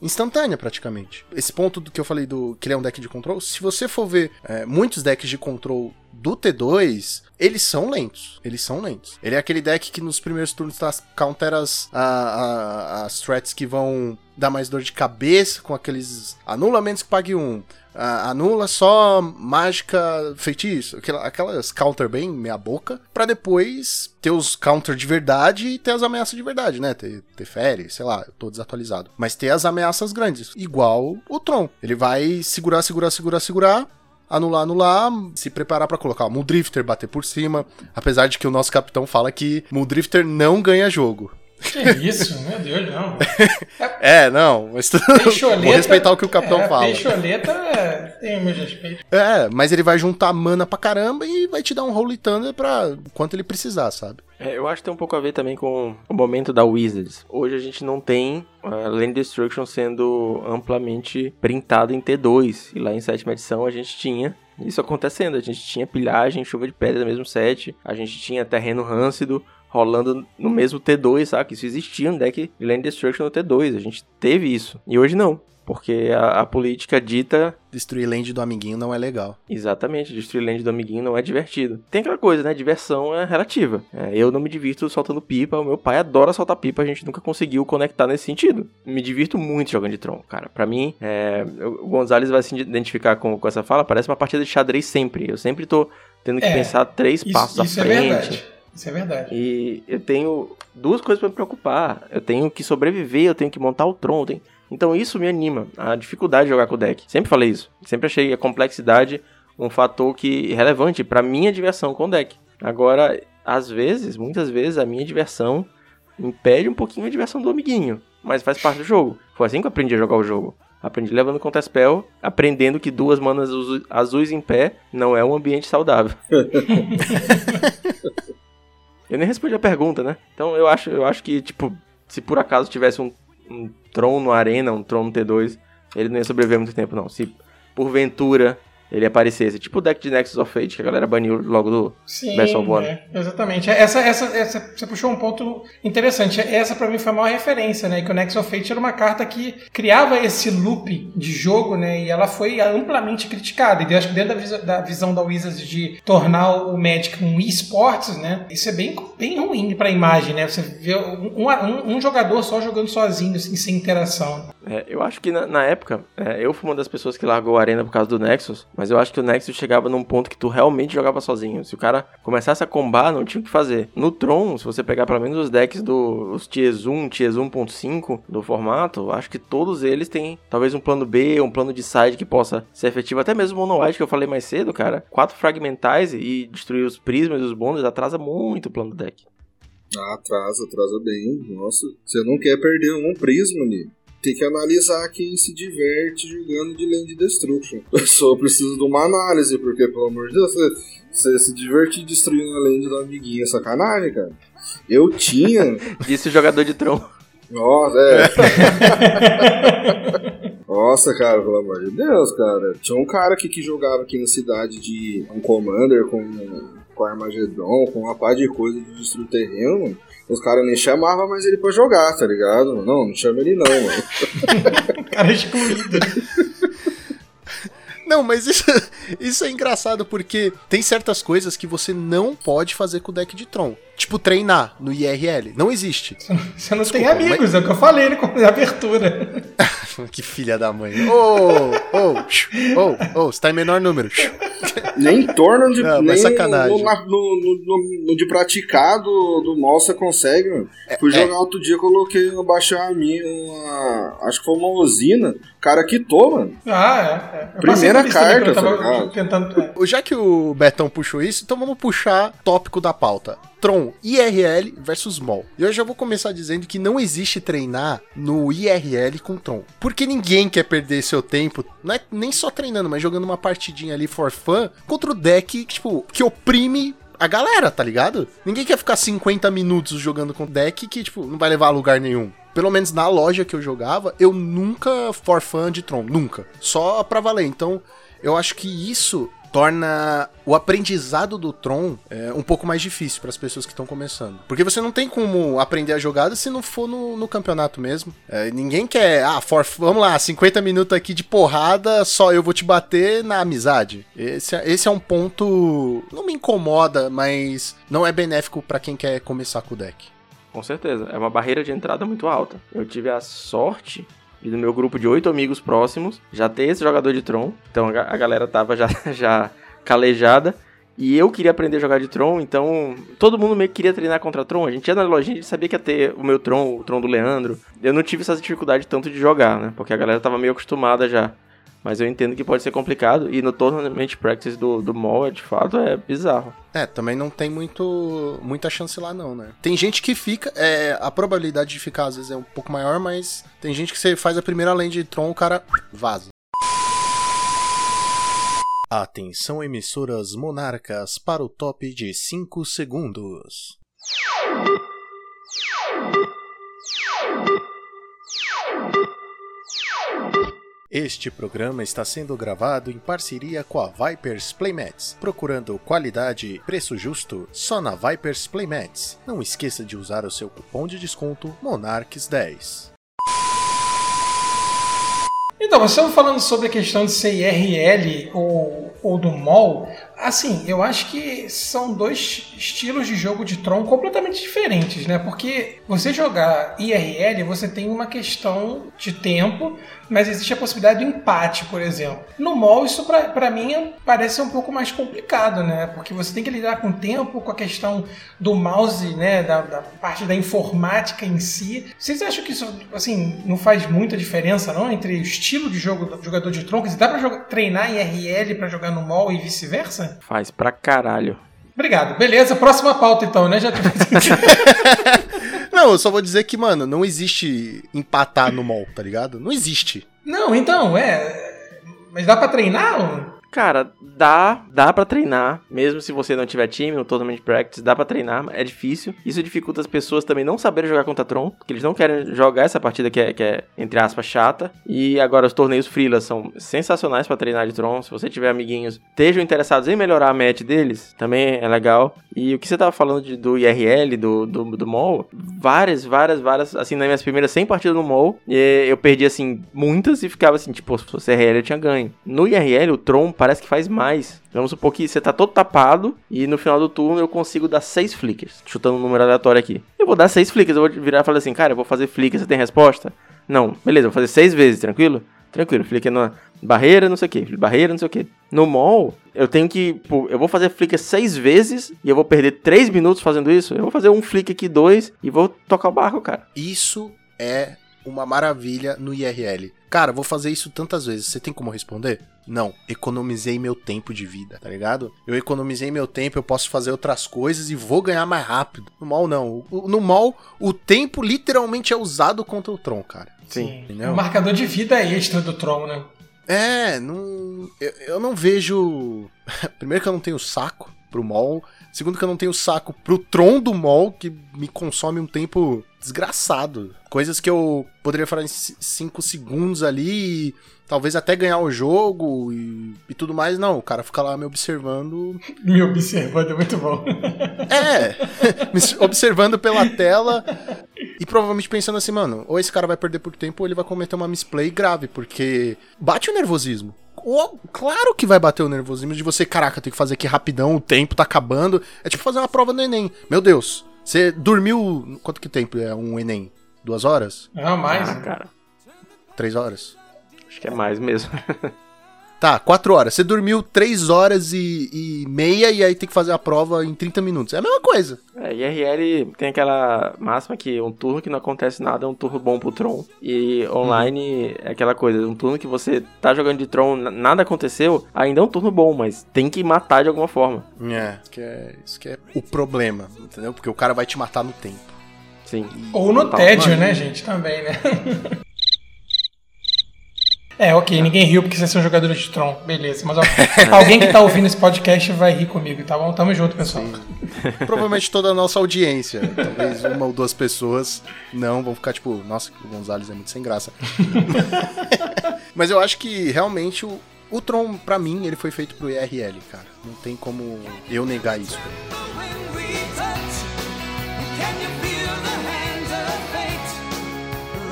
instantânea, praticamente. Esse ponto do que eu falei do que ele é um deck de control, se você for ver é, muitos decks de control do T2, eles são lentos. Eles são lentos. Ele é aquele deck que nos primeiros turnos tá, countera as, a- a- as threats que vão dar mais dor de cabeça, com aqueles anulamentos que pague um. a- anula só mágica, feitiço, aquela- aquelas counter bem meia boca, pra depois ter os counter de verdade e ter as ameaças de verdade, né? Ter, ter fere, sei lá, eu tô desatualizado. Mas ter as ameaças grandes, igual o Tron. Ele vai segurar, segurar, segurar, segurar, anular, anular, se preparar pra colocar o Muldrifter, bater por cima, apesar de que o nosso capitão fala que Muldrifter não ganha jogo. Que isso, meu Deus, não. É, não, mas tu... Vou respeitar o que o capitão é, fala. Peixoleta tem o meu respeito. É, mas ele vai juntar mana pra caramba e vai te dar um Holy Thunder pra quanto ele precisar, sabe? É, eu acho que tem um pouco a ver também com o momento da Wizards. Hoje a gente não tem a Land Destruction sendo amplamente printado em T2. E lá em sétima edição a gente tinha isso acontecendo. A gente tinha pilhagem, chuva de pedra no mesmo set. A gente tinha terreno râncido rolando no mesmo T2, sabe? Isso existia um deck de Land Destruction no T2. A gente teve isso. E hoje não. Porque a, a política dita Destruir land do amiguinho não é legal. Exatamente, destruir land do amiguinho não é divertido. Tem aquela coisa, né? Diversão é relativa. É, eu não me divirto soltando pipa, o meu pai adora soltar pipa, a gente nunca conseguiu conectar nesse sentido. Me divirto muito jogando de Tron, cara. Pra mim, é, o Gonzalez vai se identificar com, com essa fala, parece uma partida de xadrez sempre. Eu sempre tô tendo que É, pensar três Isso, passos isso à é frente. verdade. Isso é verdade. E eu tenho duas coisas pra me preocupar. Eu tenho que sobreviver, eu tenho que montar o Tron. eu tenho- Então isso me anima. A dificuldade de jogar com o deck. Sempre falei isso. Sempre achei a complexidade um fator que relevante pra minha diversão com o deck. Agora, às vezes, muitas vezes, a minha diversão impede um pouquinho a diversão do amiguinho. Mas faz parte do jogo. Foi assim que eu aprendi a jogar o jogo. Aprendi levando contra spell, aprendendo que duas manas azu- azuis em pé não é um ambiente saudável. Eu nem respondi a pergunta, né? Então eu acho, eu acho que, tipo, se por acaso tivesse um, um Tron no Arena, um Tron no T2, ele não ia sobreviver muito tempo, não. Se porventura ele aparecesse, tipo o deck de Nexus of Fate, que a galera baniu logo do Sim, Best of One. é, exatamente. Essa, essa, essa, você puxou um ponto interessante. Essa pra mim foi a maior referência, né? Que o Nexus of Fate era uma carta que criava esse loop de jogo, né? E ela foi amplamente criticada. E eu acho que dentro da, visa- da visão da Wizards de tornar o Magic um esportes, né? Isso é bem, bem ruim pra imagem, né? Você vê um, um, um jogador só jogando sozinho, assim, sem interação. É, eu acho que na, na época, é, eu fui uma das pessoas que largou a arena por causa do Nexus, mas eu acho que o Nexus chegava num ponto que tu realmente jogava sozinho. Se o cara começasse a combar, não tinha o que fazer. No Tron, se você pegar pelo menos os decks dos os Tiers 1, Tiers 1.5 do formato, acho que todos eles têm talvez um plano B, um plano de side que possa ser efetivo. Até mesmo o Mono White que eu falei mais cedo, cara. Quatro Fragmentize e destruir os prismas e os bônus atrasa muito o plano do deck. Ah, atrasa, atrasa bem. Nossa, você não quer perder um prisma ali. Tem que analisar quem se diverte jogando de Land Destruction. A pessoa precisa de uma análise, porque, pelo amor de Deus, você, se divertir destruindo a Land do amiguinho é sacanagem, cara. Eu tinha. Disse o jogador de Tron. Nossa, é. Nossa, cara, pelo amor de Deus, cara. Tinha um cara aqui que jogava aqui na cidade de um Commander com, com Armagedon, com uma pá de coisa de destruir terreno, mano. Os caras nem chamavam mais ele pra jogar, tá ligado? Não, não chama ele não, mano. Cara excluído. Não, mas isso, isso é engraçado porque tem certas coisas que você não pode fazer com o deck de Tron. Tipo, treinar no IRL. Não existe. Você não tem Desculpa, amigos, é o que eu falei né, com a abertura. que filha da mãe. Ô, ô, ô, ô, você tá em menor número. Nem em torno de. Não, nem sacanagem. No, no, no- no- no de praticar do, do mal você consegue, mano. Fui é. jogar outro dia, coloquei, eu baixei a minha, uma, acho que foi uma usina. O cara quitou, mano. Ah, é. é. Primeira também, carta, tá tava ligado? tentando. é. Já que o Betão puxou isso, então vamos puxar tópico da pauta. Tron, IRL versus MOL. E eu já vou começar dizendo que não existe treinar no IRL com Tron. Porque ninguém quer perder seu tempo, não é nem só treinando, mas jogando uma partidinha ali for fun contra o deck, tipo, que oprime a galera, tá ligado? Ninguém quer ficar 50 minutos jogando com deck que, tipo, não vai levar a lugar nenhum. Pelo menos na loja que eu jogava, eu nunca for fun de Tron, nunca. Só pra valer. Então, eu acho que isso torna o aprendizado do Tron é, um pouco mais difícil para as pessoas que estão começando. Porque você não tem como aprender a jogada se não for no, no campeonato mesmo. É, ninguém quer, ah, for, vamos lá, 50 minutos aqui de porrada, só eu vou te bater na amizade. Esse, é- esse é um ponto. Não me incomoda, mas não é benéfico para quem quer começar com o deck. Com certeza. É uma barreira de entrada muito alta. Eu tive a sorte de, no meu grupo de oito amigos próximos já ter esse jogador de Tron. Então a galera tava já, já calejada. E eu queria aprender a jogar de Tron, então todo mundo meio que queria treinar contra Tron. A gente ia na lojinha, a gente sabia que ia ter o meu Tron, o Tron do Leandro. Eu não tive essa dificuldade tanto de jogar, né? Porque a galera tava meio acostumada já. Mas eu entendo que pode ser complicado. E no Tournament Practice do, do MOL, de fato, é bizarro. É, também não tem muito, muita chance lá não, né? Tem gente que fica, é, a probabilidade de ficar às vezes é um pouco maior, mas tem gente que você faz a primeira lane de Tron, o cara vaza. Atenção emissoras monarcas para o top de 5 segundos. Este programa está sendo gravado em parceria com a Vipers Playmats. Procurando qualidade e preço justo, só na Vipers Playmats. Não esqueça de usar o seu cupom de desconto MONARCHS10. Então, nós estamos falando sobre a questão de ser IRL ou, ou do MOL. Assim, eu acho que são dois estilos de jogo de Tron completamente diferentes, né? Porque você jogar IRL, você tem uma questão de tempo, mas existe a possibilidade do empate, por exemplo. No MOL, isso pra mim parece um pouco mais complicado, né? Porque você tem que lidar com o tempo, com a questão do mouse, né? Da, da parte da informática em si. Vocês acham que isso, assim, não faz muita diferença, não? Entre o estilo de jogo do jogador de Tron? Quer dizer, dá pra jogar- treinar IRL pra jogar no MOL e vice-versa? Faz pra caralho. Obrigado. Beleza, próxima pauta então, né? Já Não, eu só vou dizer que, mano, não existe empatar no mall, tá ligado? Não existe. Não, então, é. Mas dá pra treinar? Cara, dá, dá para treinar, mesmo se você não tiver time no Tournament Practice, dá pra treinar, é difícil. Isso dificulta as pessoas também não saberem jogar contra Tron, porque eles não querem jogar essa partida que é, que é entre aspas, chata. E agora os torneios freelas são sensacionais pra treinar de Tron. Se você tiver amiguinhos, estejam interessados em melhorar a match deles, também é legal. E o que você tava falando de- do IRL, do, do, do MOL, várias, várias, várias, assim, nas minhas primeiras 100 partidas no MOL, eu perdi, assim, muitas e ficava assim, tipo, se fosse IRL eu tinha ganho. No IRL, o Tron parece que faz mais. Vamos supor que você tá todo tapado e no final do turno eu consigo dar 6 flickers, chutando um número aleatório aqui. Eu vou dar 6 flickers, eu vou virar e falar assim, cara, eu vou fazer flicker, você tem resposta? Não, beleza, vou fazer 6 vezes, tranquilo? Tranquilo, flicker na barreira, não sei o que, barreira, não sei o que. No mall, eu tenho que, pô, eu vou fazer flicker 6 vezes e eu vou perder 3 minutos fazendo isso. Eu vou fazer um flicker aqui, dois e vou tocar o barco, cara. Isso é uma maravilha no IRL. Cara, vou fazer isso tantas vezes. Você tem como responder? Não. Economizei meu tempo de vida, tá ligado? Eu economizei meu tempo, eu posso fazer outras coisas e vou ganhar mais rápido. No mal, não. No mal, o tempo literalmente é usado contra o Tron, cara. Sim. Entendeu? O marcador de vida extra do Tron, né? É, não. Eu, eu não vejo. Primeiro que eu não tenho saco pro mall. Segundo que eu não tenho saco pro Tron do mall, que me consome um tempo desgraçado. Coisas que eu poderia falar em 5 segundos ali e talvez até ganhar o jogo e, e tudo mais. Não, o cara fica lá me observando. Me observando é muito bom. É, me observando pela tela e provavelmente pensando assim, mano, ou esse cara vai perder por tempo ou ele vai cometer uma misplay grave, porque bate o nervosismo. Claro que vai bater o nervosismo de você, caraca, tem que fazer aqui rapidão, o tempo tá acabando. É tipo fazer uma prova no Enem. Meu Deus, você dormiu. Quanto que tempo é um Enem? Duas horas? Não, mais. Ah, cara, Três horas? acho que é mais mesmo. Tá, quatro horas. Você dormiu três horas e, e meia e aí tem que fazer a prova em 30 minutos. É a mesma coisa. É, IRL tem aquela máxima que um turno que não acontece nada é um turno bom pro Tron. E online é aquela coisa, um turno que você tá jogando de Tron, nada aconteceu, ainda é um turno bom, mas tem que matar de alguma forma. É, isso que é, isso que é o problema, entendeu? Porque o cara vai te matar no tempo. Sim. Ou no Total. tédio, né, gente? Também, né? É, ok, ninguém riu porque vocês são jogadores de Tron, beleza. Mas ó, alguém que tá ouvindo esse podcast vai rir comigo, tá bom? Tamo junto, pessoal. Provavelmente toda a nossa audiência. Talvez uma ou duas pessoas não vão ficar tipo, nossa, o Gonzalez é muito sem graça. Mas eu acho que realmente o, O Tron, pra mim, ele foi feito pro IRL, cara. Não tem como eu negar isso. Can you feel the hands of fate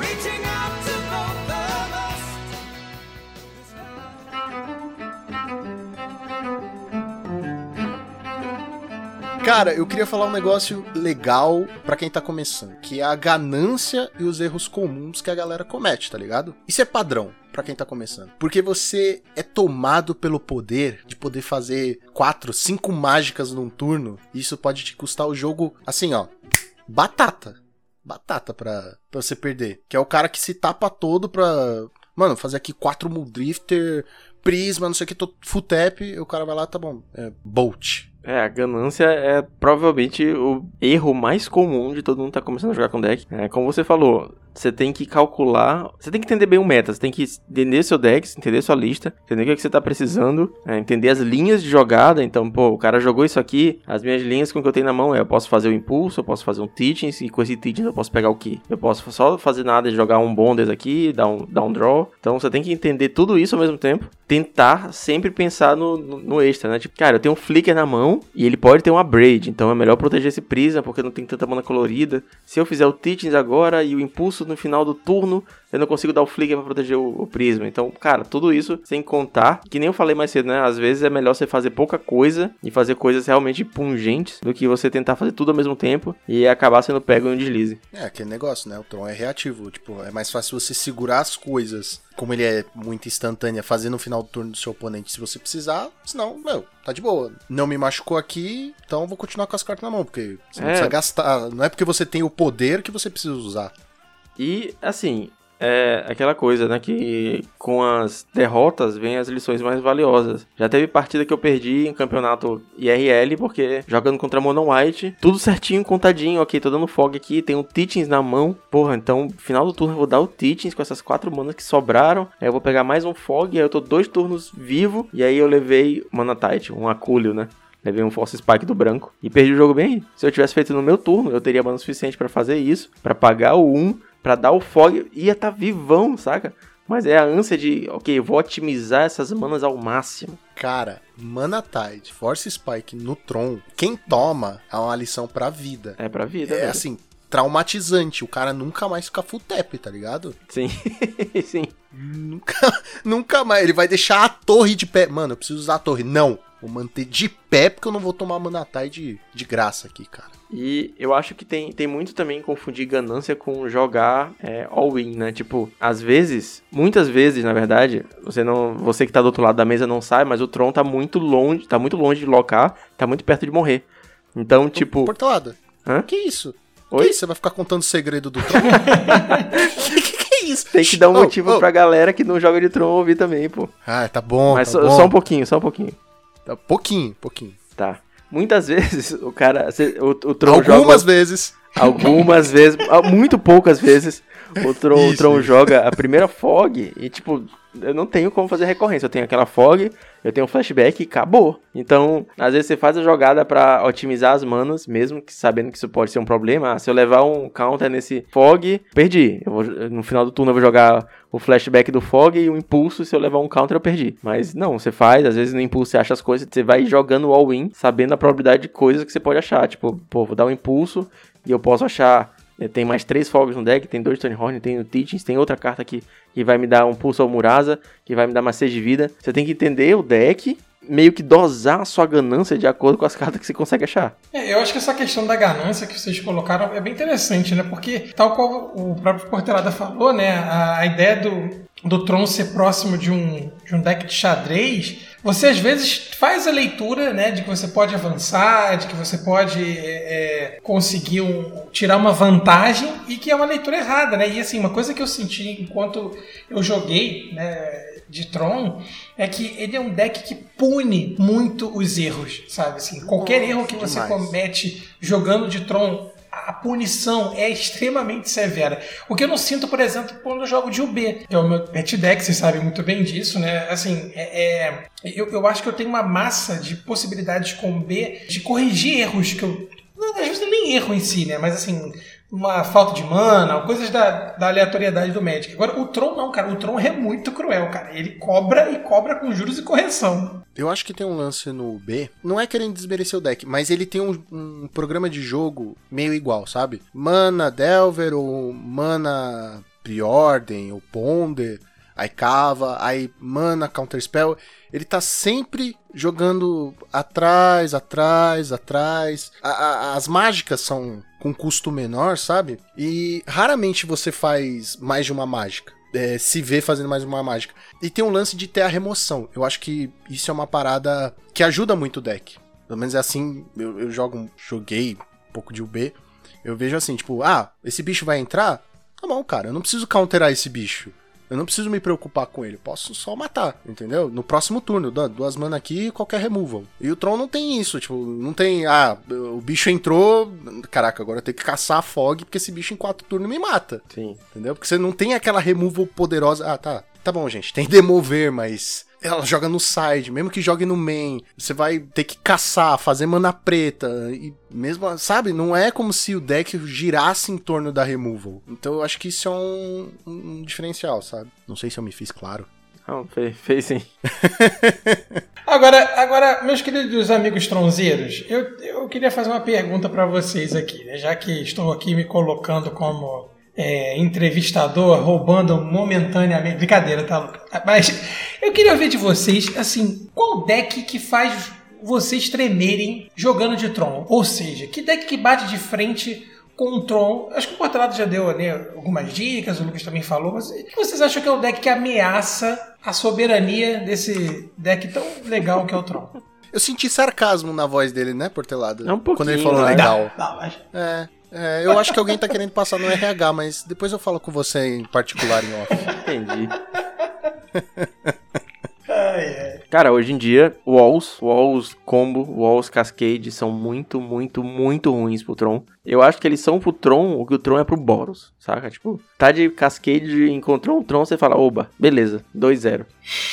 reaching out Cara, eu queria falar um negócio legal pra quem tá começando, que é a ganância e os erros comuns que a galera comete, tá ligado? Isso é padrão pra quem tá começando. Porque você é tomado pelo poder de poder fazer quatro, cinco mágicas num turno, e isso pode te custar o jogo assim, ó, batata. Batata pra, pra você perder. Que é o cara que se tapa todo pra. Mano, fazer aqui quatro Muldrifter, Prisma, não sei o que, tô full tap, e o cara vai lá, tá bom. É, Bolt. É, a ganância é provavelmente o erro mais comum de todo mundo que tá começando a jogar com deck. É, como você falou, você tem que calcular, você tem que entender bem o meta, você tem que entender seu deck, entender sua lista, entender o que, é que você tá precisando, é, entender as linhas de jogada. Então, pô, o cara jogou isso aqui, as minhas linhas com o que eu tenho na mão é: eu posso fazer o impulso, eu posso fazer um teachings, e com esse teachings eu posso pegar o quê? Eu posso só fazer nada e jogar um bonders aqui, dar um, dar um draw. Então, você tem que entender tudo isso ao mesmo tempo, tentar sempre pensar no, no, no extra, né? Tipo, cara, eu tenho um flicker na mão e ele pode ter uma braid, então é melhor proteger esse prisma porque não tem tanta mana colorida. Se eu fizer o teachings agora e o impulso no final do turno, eu não consigo dar o flicker pra proteger o, o, prisma. Então, cara, tudo isso sem contar, que nem eu falei mais cedo, né? Às vezes é melhor você fazer pouca coisa e fazer coisas realmente pungentes do que você tentar fazer tudo ao mesmo tempo e acabar sendo pego em um deslize. É, aquele negócio, né? O Tron é reativo. Tipo, é mais fácil você segurar as coisas, como ele é muito instantânea, fazer no final do turno do seu oponente se você precisar. Senão, meu, tá de boa. Não me machucou aqui, então eu vou continuar com as cartas na mão, porque você não É. precisa gastar. Não é porque você tem o poder que você precisa usar. E, assim, é aquela coisa, né? Que com as derrotas vem as lições mais valiosas. Já teve partida que eu perdi em campeonato IRL, porque jogando contra Mono White, tudo certinho, contadinho. Ok, tô dando fog aqui, um Teachings na mão. Porra, então, final do turno eu vou dar o Teachings com essas quatro manas que sobraram. Aí eu vou pegar mais um fog, aí eu tô dois turnos vivo. E aí eu levei Mana Tide, um Acúlio, né? Levei um Force Spike do branco e perdi o jogo bem. Se eu tivesse feito no meu turno, eu teria mana suficiente pra fazer isso, pra pagar o 1, pra dar o fog, ia tá vivão, saca? Mas é a ânsia de, ok, vou otimizar essas manas ao máximo. Cara, Mana Tide, Force Spike no Tron, quem toma é uma lição pra vida. É pra vida, É velho. assim, traumatizante. O cara nunca mais fica full tap, tá ligado? Sim, sim. Nunca, nunca mais. Ele vai deixar a torre de pé. Mano, eu preciso usar a torre. Não. Vou manter de pé porque eu não vou tomar Mana Tide de, de graça aqui, cara. E eu acho que tem, tem muito também confundir ganância com jogar é, all-in, né? Tipo, às vezes, muitas vezes, na verdade, você não, você que tá do outro lado da mesa não sabe, mas o Tron tá muito longe, tá muito longe de locar, tá muito perto de morrer. Então, tipo, Portelada. Hã? Que isso? Oi? Que isso? Você vai ficar contando o segredo do Tron? que, que, que é isso? tem que dar um Oh, motivo oh. pra galera que não joga de Tron ouvir também, pô. Ah, tá bom. Mas tá só, bom. só um pouquinho, só um pouquinho. Tá, pouquinho, pouquinho. Tá. Muitas vezes o cara. o, o Algumas joga. vezes. Algumas vezes, ah, muito poucas vezes, o Tron, o Isso, Tron isso. joga a primeira fog e, tipo, eu não tenho como fazer recorrência. Eu tenho aquela fog, eu tenho um flashback e acabou. Então, às vezes você faz a jogada pra otimizar as manas, mesmo que sabendo que isso pode ser um problema. Ah, se eu levar um counter nesse fog, perdi. Vou- no final do turno eu vou jogar o flashback do fog e o impulso. Se eu levar um counter, eu perdi. Mas não, você faz, às vezes no impulso você acha as coisas, você vai jogando all-in, sabendo a probabilidade de coisas que você pode achar. Tipo, pô, vou dar um impulso e eu posso achar. Eh, Tem mais três fogos no deck, tem dois Horn, tem o Teachings, tem outra carta aqui que vai me dar um pulso ao Murasa, que vai me dar mais 6 de vida. Você tem que entender o deck, meio que dosar a sua ganância de acordo com as cartas que você consegue achar. É, eu acho que essa questão da ganância que vocês colocaram é bem interessante, né? Porque, tal qual o próprio Portelada falou, né? A, a ideia do, do Tron ser próximo de um, de um deck de xadrez, você às vezes faz a leitura, né? De que você pode avançar, de que você pode é, é, conseguir um- tirar uma vantagem e que é uma leitura errada, né? E assim, uma coisa que eu senti enquanto eu joguei, né? De Tron é que ele é um deck que pune muito os erros, sabe? Assim, qualquer erro que você demais. comete jogando de Tron, a punição é extremamente severa. O que eu não sinto, por exemplo, quando eu jogo de UB, que é o meu pet deck, vocês sabem muito bem disso, né? Assim, é, é- eu, eu acho que eu tenho uma massa de possibilidades com B de corrigir erros que eu. Às vezes é nem erro em si, né? Mas assim, uma falta de mana, coisas da, da aleatoriedade do Magic. Agora, o Tron não, cara. O Tron é muito cruel, cara. Ele cobra e cobra com juros e correção. Eu acho que tem um lance no B, não é querendo desmerecer o deck, mas ele tem um, um programa de jogo meio igual, sabe? Mana Delver, ou Mana Preordem, ou Ponder, aí cava, aí Mana Counterspell. Ele tá sempre jogando atrás, atrás, atrás. A- a- as mágicas são com custo menor, sabe? E raramente você faz mais de uma mágica. É, se vê fazendo mais uma mágica. E tem um lance de ter a remoção. Eu acho que isso é uma parada que ajuda muito o deck. Pelo menos é assim, eu, eu jogo, joguei um pouco de UB. Eu vejo assim, tipo, ah, esse bicho vai entrar? Tá bom, cara, eu não preciso counterar esse bicho. Eu não preciso me preocupar com ele, posso só matar, entendeu? No próximo turno, duas mana aqui e qualquer removal. E o Tron não tem isso, tipo, não tem, ah, o bicho entrou, caraca, agora eu tenho que caçar a Fog porque esse bicho em quatro turnos me mata. Sim. Entendeu? Porque você não tem aquela removal poderosa. Ah, tá. Tá bom, gente. Tem demover, mas ela joga no side, mesmo que jogue no main, você vai ter que caçar, fazer mana preta e mesmo, sabe, não é como se o deck girasse em torno da removal. Então eu acho que isso é um, um diferencial, sabe? Não sei se eu me fiz claro. Não, fez, fez sim. Agora, agora, meus queridos amigos tronzeiros, eu, eu queria fazer uma pergunta para vocês aqui, né? já que estou aqui me colocando como é, entrevistador, roubando momentaneamente. Brincadeira, tá, Lucas? Mas eu queria ouvir de vocês, assim, qual deck que faz vocês tremerem jogando de Tron? Ou seja, que deck que bate de frente com o Tron? Acho que o Portalado já deu né, algumas dicas, o Lucas também falou, mas o que vocês acham que é o deck que ameaça a soberania desse deck tão legal que é o Tron? Eu senti sarcasmo na voz dele, né, Portelado? É um pouquinho, Quando ele falou né? legal. Não, mas- É, é, eu acho que alguém tá querendo passar no RH, mas depois eu falo com você em particular em off. Entendi. Cara, hoje em dia, Walls, Walls Combo, Walls Cascade são muito, muito, muito ruins pro Tron. Eu acho que eles são pro Tron o que o Tron é pro Boros, saca? Tipo, tá de Cascade, encontrou um Tron, você fala, oba, beleza, 2-0.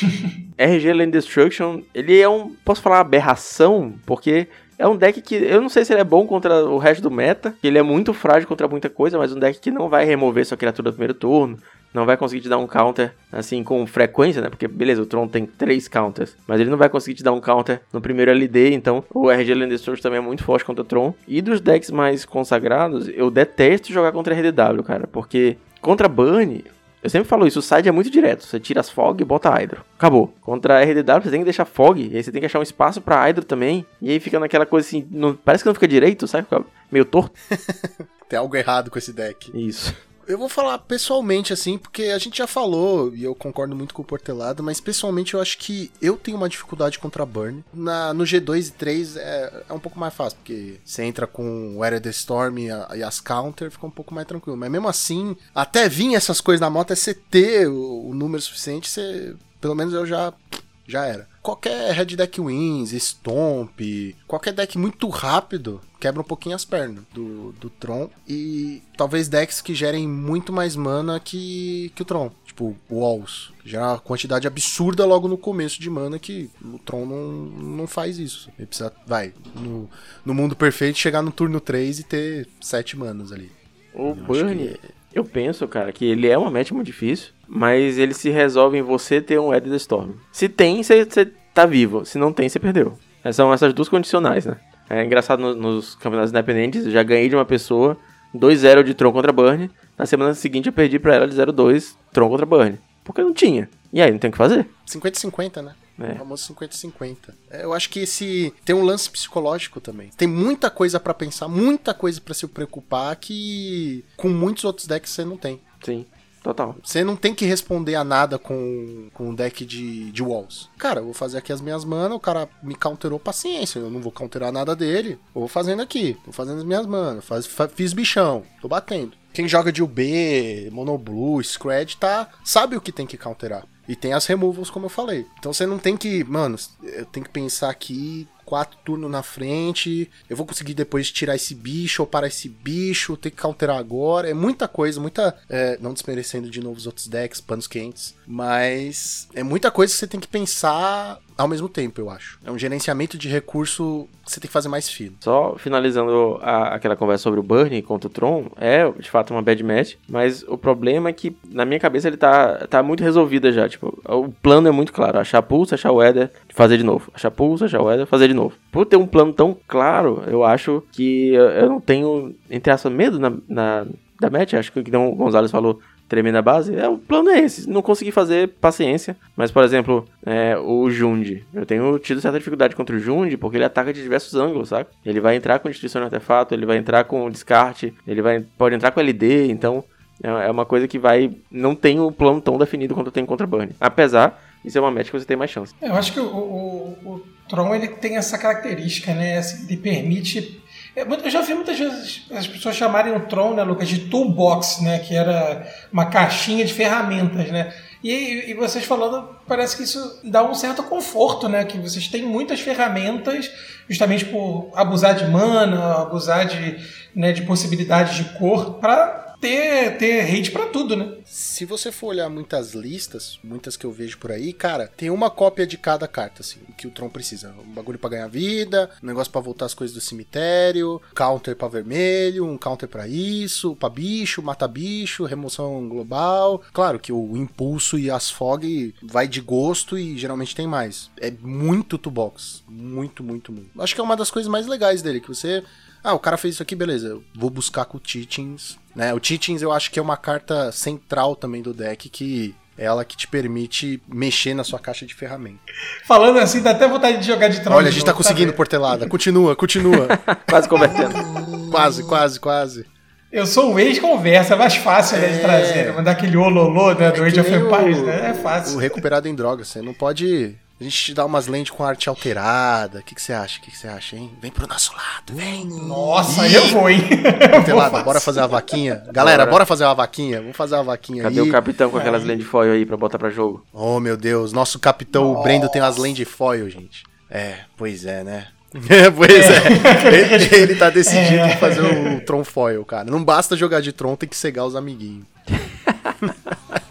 RG Land Destruction, ele é um, posso falar aberração, porque é um deck que eu não sei se ele é bom contra o resto do meta, ele é muito frágil contra muita coisa, mas um deck que não vai remover sua criatura do primeiro turno, não vai conseguir te dar um counter assim com frequência, né? Porque beleza, o Tron tem três counters, mas ele não vai conseguir te dar um counter no primeiro LD, então o RG Land Destruction também é muito forte contra o Tron. E dos decks mais consagrados, eu detesto jogar contra RDW, cara, porque contra Burn, eu sempre falo isso, o side é muito direto. Você tira as Fog e bota Hydro. Acabou. Contra a RDW, você tem que deixar Fog, e aí você tem que achar um espaço pra Hydro também. E aí fica naquela coisa assim, não- parece que não fica direito, sabe? Fica meio torto. Tem algo errado com esse deck. Isso. Eu vou falar pessoalmente, assim, porque a gente já falou, e eu concordo muito com o Portelado, mas pessoalmente eu acho que eu tenho uma dificuldade contra a Burn. Na, no G2 e 3 é, é um pouco mais fácil, porque você entra com o Era the Storm e, a- e as counter, fica um pouco mais tranquilo. Mas mesmo assim, até vir essas coisas na moto, é você ter o, o número suficiente, você. Pelo menos eu já. Já era. Qualquer Red Deck Wins, Stomp, qualquer deck muito rápido quebra um pouquinho as pernas do, do Tron. E talvez decks que gerem muito mais mana que, que o Tron. Tipo, Walls. que Gera uma quantidade absurda logo no começo de mana que o Tron não, não faz isso. Ele precisa, vai, no, no mundo perfeito, chegar no turno 3 e ter 7 manas ali. O acho Burn, eu penso, cara, que ele é uma match muito difícil, mas ele se resolve em você ter um Ed Storm. Se tem, você tá vivo. Se não tem, você perdeu. São essas duas condicionais, né? É engraçado no- nos campeonatos independentes, já ganhei de uma pessoa 2-0 de Tron contra Burn. Na semana seguinte eu perdi pra ela de 0-2 Tron contra Burn. Porque não tinha. E aí, não tem o que fazer. 50-50, né? É. O famoso 50-50. É, Eu acho que esse tem um lance psicológico também. Tem muita coisa pra pensar, muita coisa pra se preocupar que com muitos outros decks você não tem. Sim, total. Você não tem que responder a nada com, com um deck de, de walls. Cara, eu vou fazer aqui as minhas manas, o cara me counterou, paciência. Eu não vou counterar nada dele. Eu vou fazendo aqui, tô fazendo as minhas manas. Faz, fa- fiz bichão, tô batendo. Quem joga de UB, Monoblue, Scred, tá, sabe o que tem que counterar. E tem as removals, como eu falei. Então você não tem que, mano, eu tenho que pensar aqui, quatro turnos na frente, eu vou conseguir depois tirar esse bicho ou parar esse bicho, ter que counterar agora. É muita coisa, muita. é, não desmerecendo de novo os outros decks, panos quentes, mas é muita coisa que você tem que pensar ao mesmo tempo, eu acho. É um gerenciamento de recurso que você tem que fazer mais fino. Só finalizando a- aquela conversa sobre o Burnie contra o Tron, é de fato uma bad match, mas o problema é que na minha cabeça ele tá, tá muito resolvida já. Tipo, o plano é muito claro: achar pulse, achar o Ether, fazer de novo. Achar pulse, achar o Ether, fazer de novo. Por ter um plano tão claro, eu acho que eu, eu não tenho, entre aspas, medo na, na- da match. Acho que o que o Gonzalez falou. Tremenda base, é, o plano é esse. Não consegui fazer paciência. Mas, por exemplo, é, o Jund. Eu tenho tido certa dificuldade contra o Jund porque ele ataca de diversos ângulos, sabe? Ele vai entrar com destruição de artefato, ele vai entrar com descarte, ele vai, pode entrar com LD, então é é uma coisa que vai. Não tem o plano tão definido quanto tem contra Burn. Apesar de ser uma match que você tem mais chance. Eu acho que o, o, o Tron ele tem essa característica, né? Assim, Ele permite. É, Eu já vi muitas vezes as pessoas chamarem o Tron, né, Lucas, de toolbox, né? Que era uma caixinha de ferramentas, né? E, e vocês falando, parece que isso dá um certo conforto, né? Que vocês têm muitas ferramentas, justamente por abusar de mana, abusar de, né, de possibilidades de cor, para ter, ter rate pra tudo, né? Se você for olhar muitas listas, muitas que eu vejo por aí, cara, tem uma cópia de cada carta, assim, que o Tron precisa. Um bagulho pra ganhar vida, um negócio pra voltar as coisas do cemitério, counter pra vermelho, um counter pra isso, pra bicho, mata bicho, remoção global. Claro que o impulso e as fog vai de gosto e geralmente tem mais. É muito toolbox. Muito, muito, muito. Acho que é uma das coisas mais legais dele, que você ah, o cara fez isso aqui, beleza. Eu vou buscar com o Teachings. Né? O Teachings eu acho que é uma carta central também do deck que é ela que te permite mexer na sua caixa de ferramenta. Falando assim, dá até vontade de jogar de Tron. Olha, a gente tá conseguindo, sabe? Portelada. Continua, continua. Quase convertendo. quase, quase, quase. Eu sou o ex-conversa, é mais fácil né, de É. trazer. Mandar aquele ololô né, do É Age of Empires, o- né? É fácil. O recuperado em drogas. Você não pode. A gente te dá umas lentes com arte alterada. O que, que você acha? O que, que você acha, hein? Vem pro nosso lado, vem. Nossa, aí eu vou, hein? Portelada, bora fazer uma vaquinha? Galera, Bora. bora fazer uma vaquinha? Vamos fazer uma vaquinha Cadê aí. o capitão com aquelas lentes foil aí pra botar pra jogo? Oh, meu Deus, nosso capitão, o Brendo, tem umas lentes foil, gente. É, pois é, né? pois é. Ele, ele tá decidido em fazer o Tron foil, cara. Não basta jogar de Tron, tem que cegar os amiguinhos.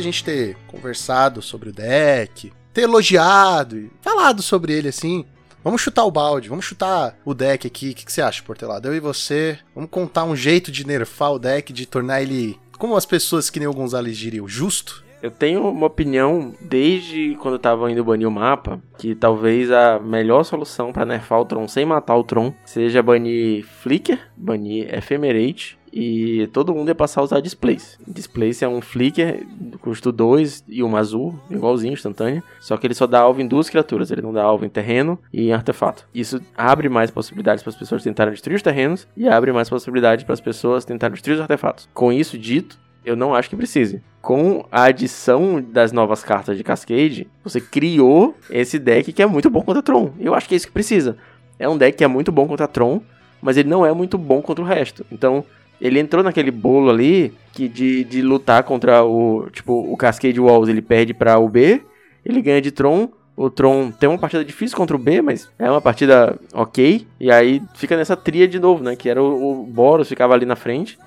da gente ter conversado sobre o deck, ter elogiado e falado sobre ele assim, vamos chutar o balde, vamos chutar o deck aqui. O que, que você acha, Portelado? Eu e você, vamos contar um jeito de nerfar o deck, de tornar ele, como as pessoas que nem o Gonzalez diriam, justo? Eu tenho uma opinião desde quando eu tava indo banir o mapa, que talvez a melhor solução pra nerfar o Tron sem matar o Tron seja banir Flicker, banir Ephemerate e todo mundo ia passar a usar Displace. Displace é um Flicker, custo 2 e um azul, igualzinho, instantâneo, só que ele só dá alvo em duas criaturas, ele não dá alvo em terreno e em artefato. Isso abre mais possibilidades para as pessoas tentarem destruir os terrenos e abre mais possibilidades para as pessoas tentarem destruir os artefatos. Com isso dito, eu não acho que precise. Com a adição das novas cartas de Cascade, você criou esse deck que é muito bom contra Tron. Eu acho que é isso que precisa. É um deck que é muito bom contra Tron, mas ele não é muito bom contra o resto. Então, ele entrou naquele bolo ali que de, de lutar contra o. Tipo, o Cascade Walls ele perde para o B, ele ganha de Tron. O Tron tem uma partida difícil contra o B, mas é uma partida ok. E aí fica nessa tria de novo, né? Que era o, o Boros ficava ali na frente.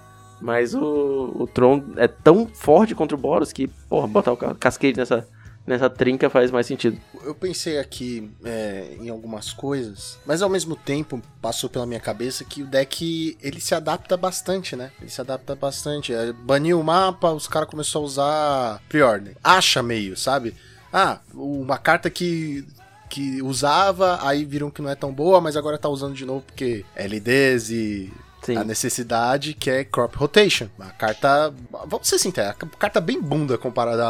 Mas o, o Tron é tão forte contra o Boros que, porra, botar o ca- Cascade nessa, nessa trinca faz mais sentido. Eu pensei aqui é, em algumas coisas, mas ao mesmo tempo passou pela minha cabeça que o deck ele se adapta bastante, né? Ele se adapta bastante. É, baniu o mapa, os caras começaram a usar Preorder. Acha meio, sabe? Ah, uma carta que que usava, aí viram que não é tão boa, mas agora tá usando de novo porque LDs e Sim. a necessidade que é Crop Rotation. Uma carta, vamos ser sinceros, uma carta bem bunda comparada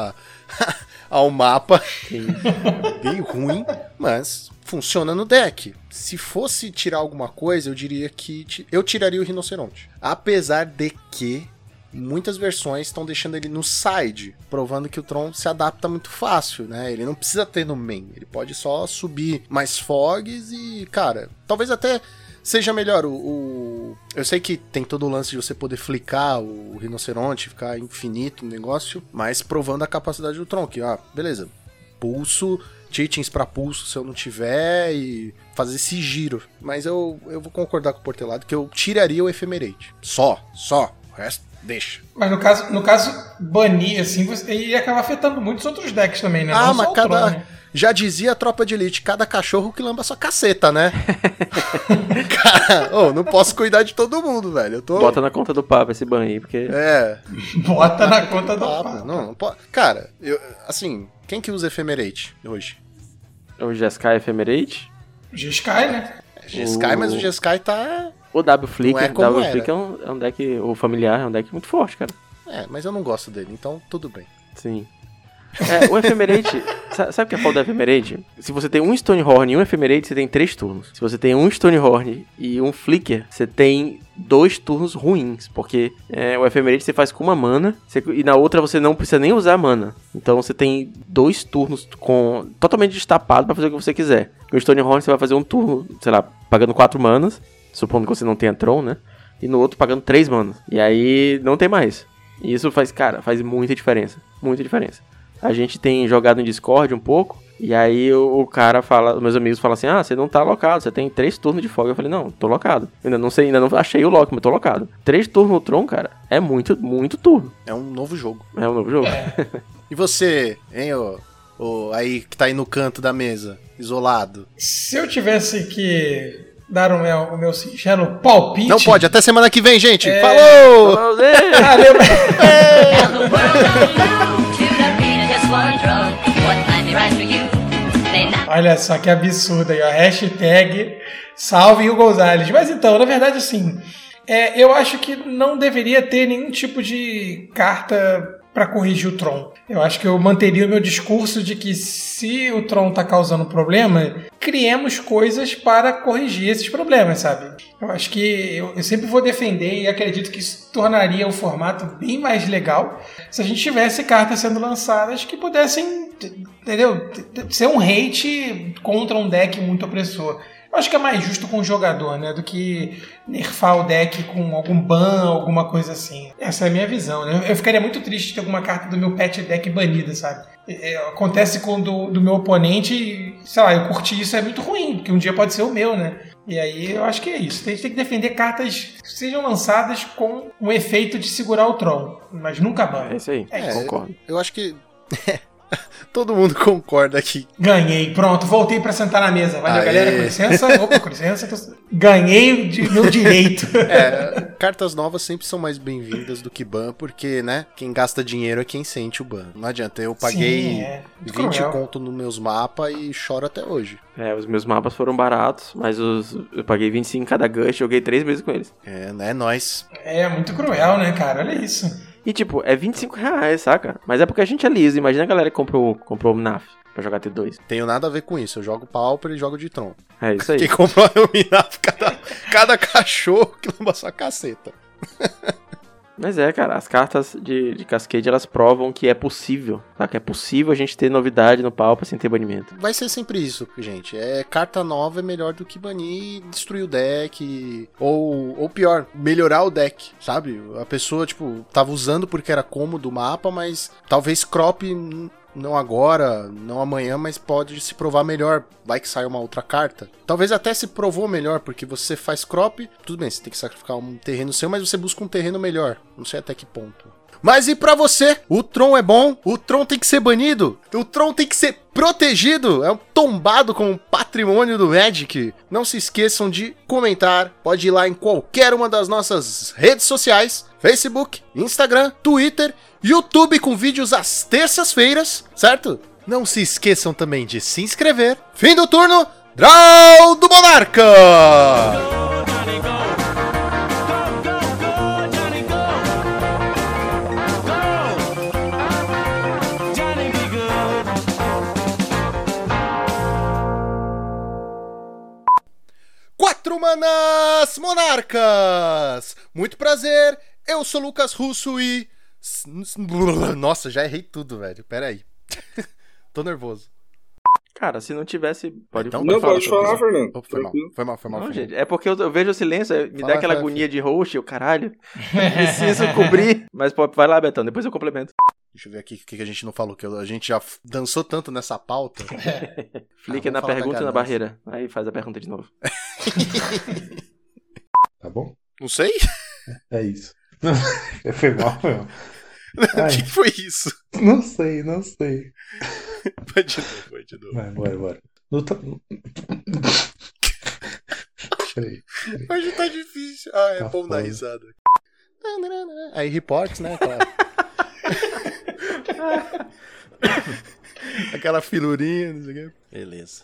a- ao mapa bem ruim, mas funciona no deck. Se fosse tirar alguma coisa, eu diria que eu tiraria o Rinoceronte. Apesar de que muitas versões estão deixando ele no side, provando que o Tron se adapta muito fácil, né? Ele não precisa ter no main, ele pode só subir mais fogs e, cara, talvez até seja melhor o, o- eu sei que tem todo o lance de você poder flicar o rinoceronte, ficar infinito o negócio, mas provando a capacidade do Tron, que, ah, beleza, pulso Titins pra pulso se eu não tiver e fazer esse giro. Mas eu, eu vou concordar com o Portelado que eu tiraria o Ephemerate. Só, só. O resto, deixa. Mas no caso, no caso, banir, assim, você ia acabar afetando muitos outros decks também, né? Ah, Não mas cada. Tron, né? Já dizia a tropa de elite, cada cachorro que lamba sua caceta, né? Cara, ô, não posso cuidar de todo mundo, velho. Eu tô. Bota na conta do Papa esse ban aí, porque. É, Bota na conta do papo. papo. Não, não pode. Cara, eu, assim, quem que usa Ephemerate hoje? O Jeskai Ephemerate. G-Sky, né? É G-Sky, O- mas o G-Sky tá. O W Flicker. Não é W era. Flicker é um, é um deck. O familiar é um deck muito forte, cara. É, mas eu não gosto dele, então tudo bem. Sim. É, o Ephemerate, sa- sabe o que é foda do Ephemerate? Se você tem um Stonehorn e um Ephemerate, você tem três turnos. Se você tem um Stonehorn e um Flicker, você tem dois turnos ruins. Porque é, o Ephemerate você faz com uma mana, você- e na outra você não precisa nem usar mana. Então você tem dois turnos com totalmente destapado pra fazer o que você quiser. No Stonehorn você vai fazer um turno, sei lá, pagando quatro manas, supondo que você não tenha Tron, né? E no outro pagando três manas. E aí não tem mais. E isso faz, cara, faz muita diferença. Muita diferença. A gente tem jogado em Discord um pouco. E aí o, o cara fala, os meus amigos falam assim: Ah, você não tá locado, você tem três turnos de folga. Eu falei, não, tô locado. Ainda não sei, ainda não achei o lock, mas tô locado. Três turnos no Tron, cara, é muito, muito turno. É um novo jogo. É um novo jogo. E você, hein, ô, ô, aí que tá aí no canto da mesa, isolado? Se eu tivesse que dar o meu, o meu singelo palpite. Não pode, até semana que vem, gente. É. Falou! Ver! Valeu, Olha só que absurdo aí, ó. Hashtag salve o Gonzalez. Mas então, na verdade, assim, é, eu acho que não deveria ter nenhum tipo de carta para corrigir o Tron. Eu acho que eu manteria o meu discurso de que se o Tron tá causando problema, criemos coisas para corrigir esses problemas, sabe? Eu acho que eu, eu sempre vou defender e acredito que isso tornaria o formato bem mais legal se a gente tivesse cartas sendo lançadas que pudessem, entendeu? Ser um hate contra um deck muito opressor. Eu acho que é mais justo com o jogador, né? Do que nerfar o deck com algum ban, alguma coisa assim. Essa é a minha visão, né? Eu ficaria muito triste de ter alguma carta do meu pet deck banida, sabe? É, acontece com o do, do meu oponente e, sei lá, eu curti isso, é muito ruim, porque um dia pode ser o meu, né? E aí eu acho que é isso. A gente tem que defender cartas que sejam lançadas com um efeito de segurar o Tron, mas nunca ban. É isso aí, É concordo. Eu acho que todo mundo concorda aqui. Ganhei, pronto, voltei pra sentar na mesa. Valeu, Aê. galera, com licença. Opa, com licença. que eu- Ganhei de meu direito. É, cartas novas sempre são mais bem-vindas do que ban, porque, né, quem gasta dinheiro é quem sente o ban. Não adianta, eu paguei Sim, é. Muito 20 cruel. conto nos meus mapas e choro até hoje. É, os meus mapas foram baratos, mas os, eu paguei 25 cada gush, joguei três meses com eles. É, né, nós. É muito cruel, né, cara? Olha isso. E tipo, é 25 reais, saca? Mas é porque a gente é liso. Imagina a galera que comprou, comprou o NAF pra jogar T2. Tenho nada a ver com isso. Eu jogo Pauper e jogo de Tron. É isso aí. Quem comprou a Minaf, cada, cada cachorro que lamba sua caceta. Mas é, cara, as cartas de, de Cascade elas provam que é possível, tá? Que é possível a gente ter novidade no Pauper sem ter banimento. Vai ser sempre isso, gente. É carta nova é melhor do que banir, destruir o deck ou ou pior, melhorar o deck, sabe? A pessoa tipo tava usando porque era cômodo o mapa, mas talvez crop não agora, não amanhã, mas pode se provar melhor. Vai que sai uma outra carta. Talvez até se provou melhor, porque você faz crop, tudo bem, você tem que sacrificar um terreno seu, mas você busca um terreno melhor. Não sei até que ponto. Mas e pra você? O Tron é bom? O Tron tem que ser banido? O Tron tem que ser protegido? É um tombado como patrimônio do Magic? Não se esqueçam de comentar. Pode ir lá em qualquer uma das nossas redes sociais: Facebook, Instagram, Twitter, YouTube com vídeos às terças-feiras, certo? Não se esqueçam também de se inscrever. Fim do turno, Draw do Monarca! Quatro manas monarcas! Muito prazer, eu sou Lucas Russo e. Nossa, já errei tudo, velho. Pera aí. Tô nervoso. Cara, se não tivesse. Pode, Então, Não, pode falar. Fernando. Opa, foi mal, foi mal, foi mal. Não, foi mal. gente, é porque eu, eu vejo o silêncio, me Fala, dá aquela agonia de host, o caralho. Preciso cobrir. Mas pô, vai lá, Betão, depois eu complemento. Deixa eu ver aqui o que a gente não falou, que a gente já dançou tanto nessa pauta. Clica Ah, na pergunta e na barreira. Aí faz a pergunta de novo. Tá bom? Não sei? É isso. Foi mal, foi mal. O Ai. que foi isso? Não sei, não sei. Vai de novo, vai de novo. Vai, bora, bora. No ta... Peraí. Hoje tá difícil. Ah, é Tá bom dar risada. Aí reportes, né? Aquela, Aquela filurinha, não sei o quê. Beleza.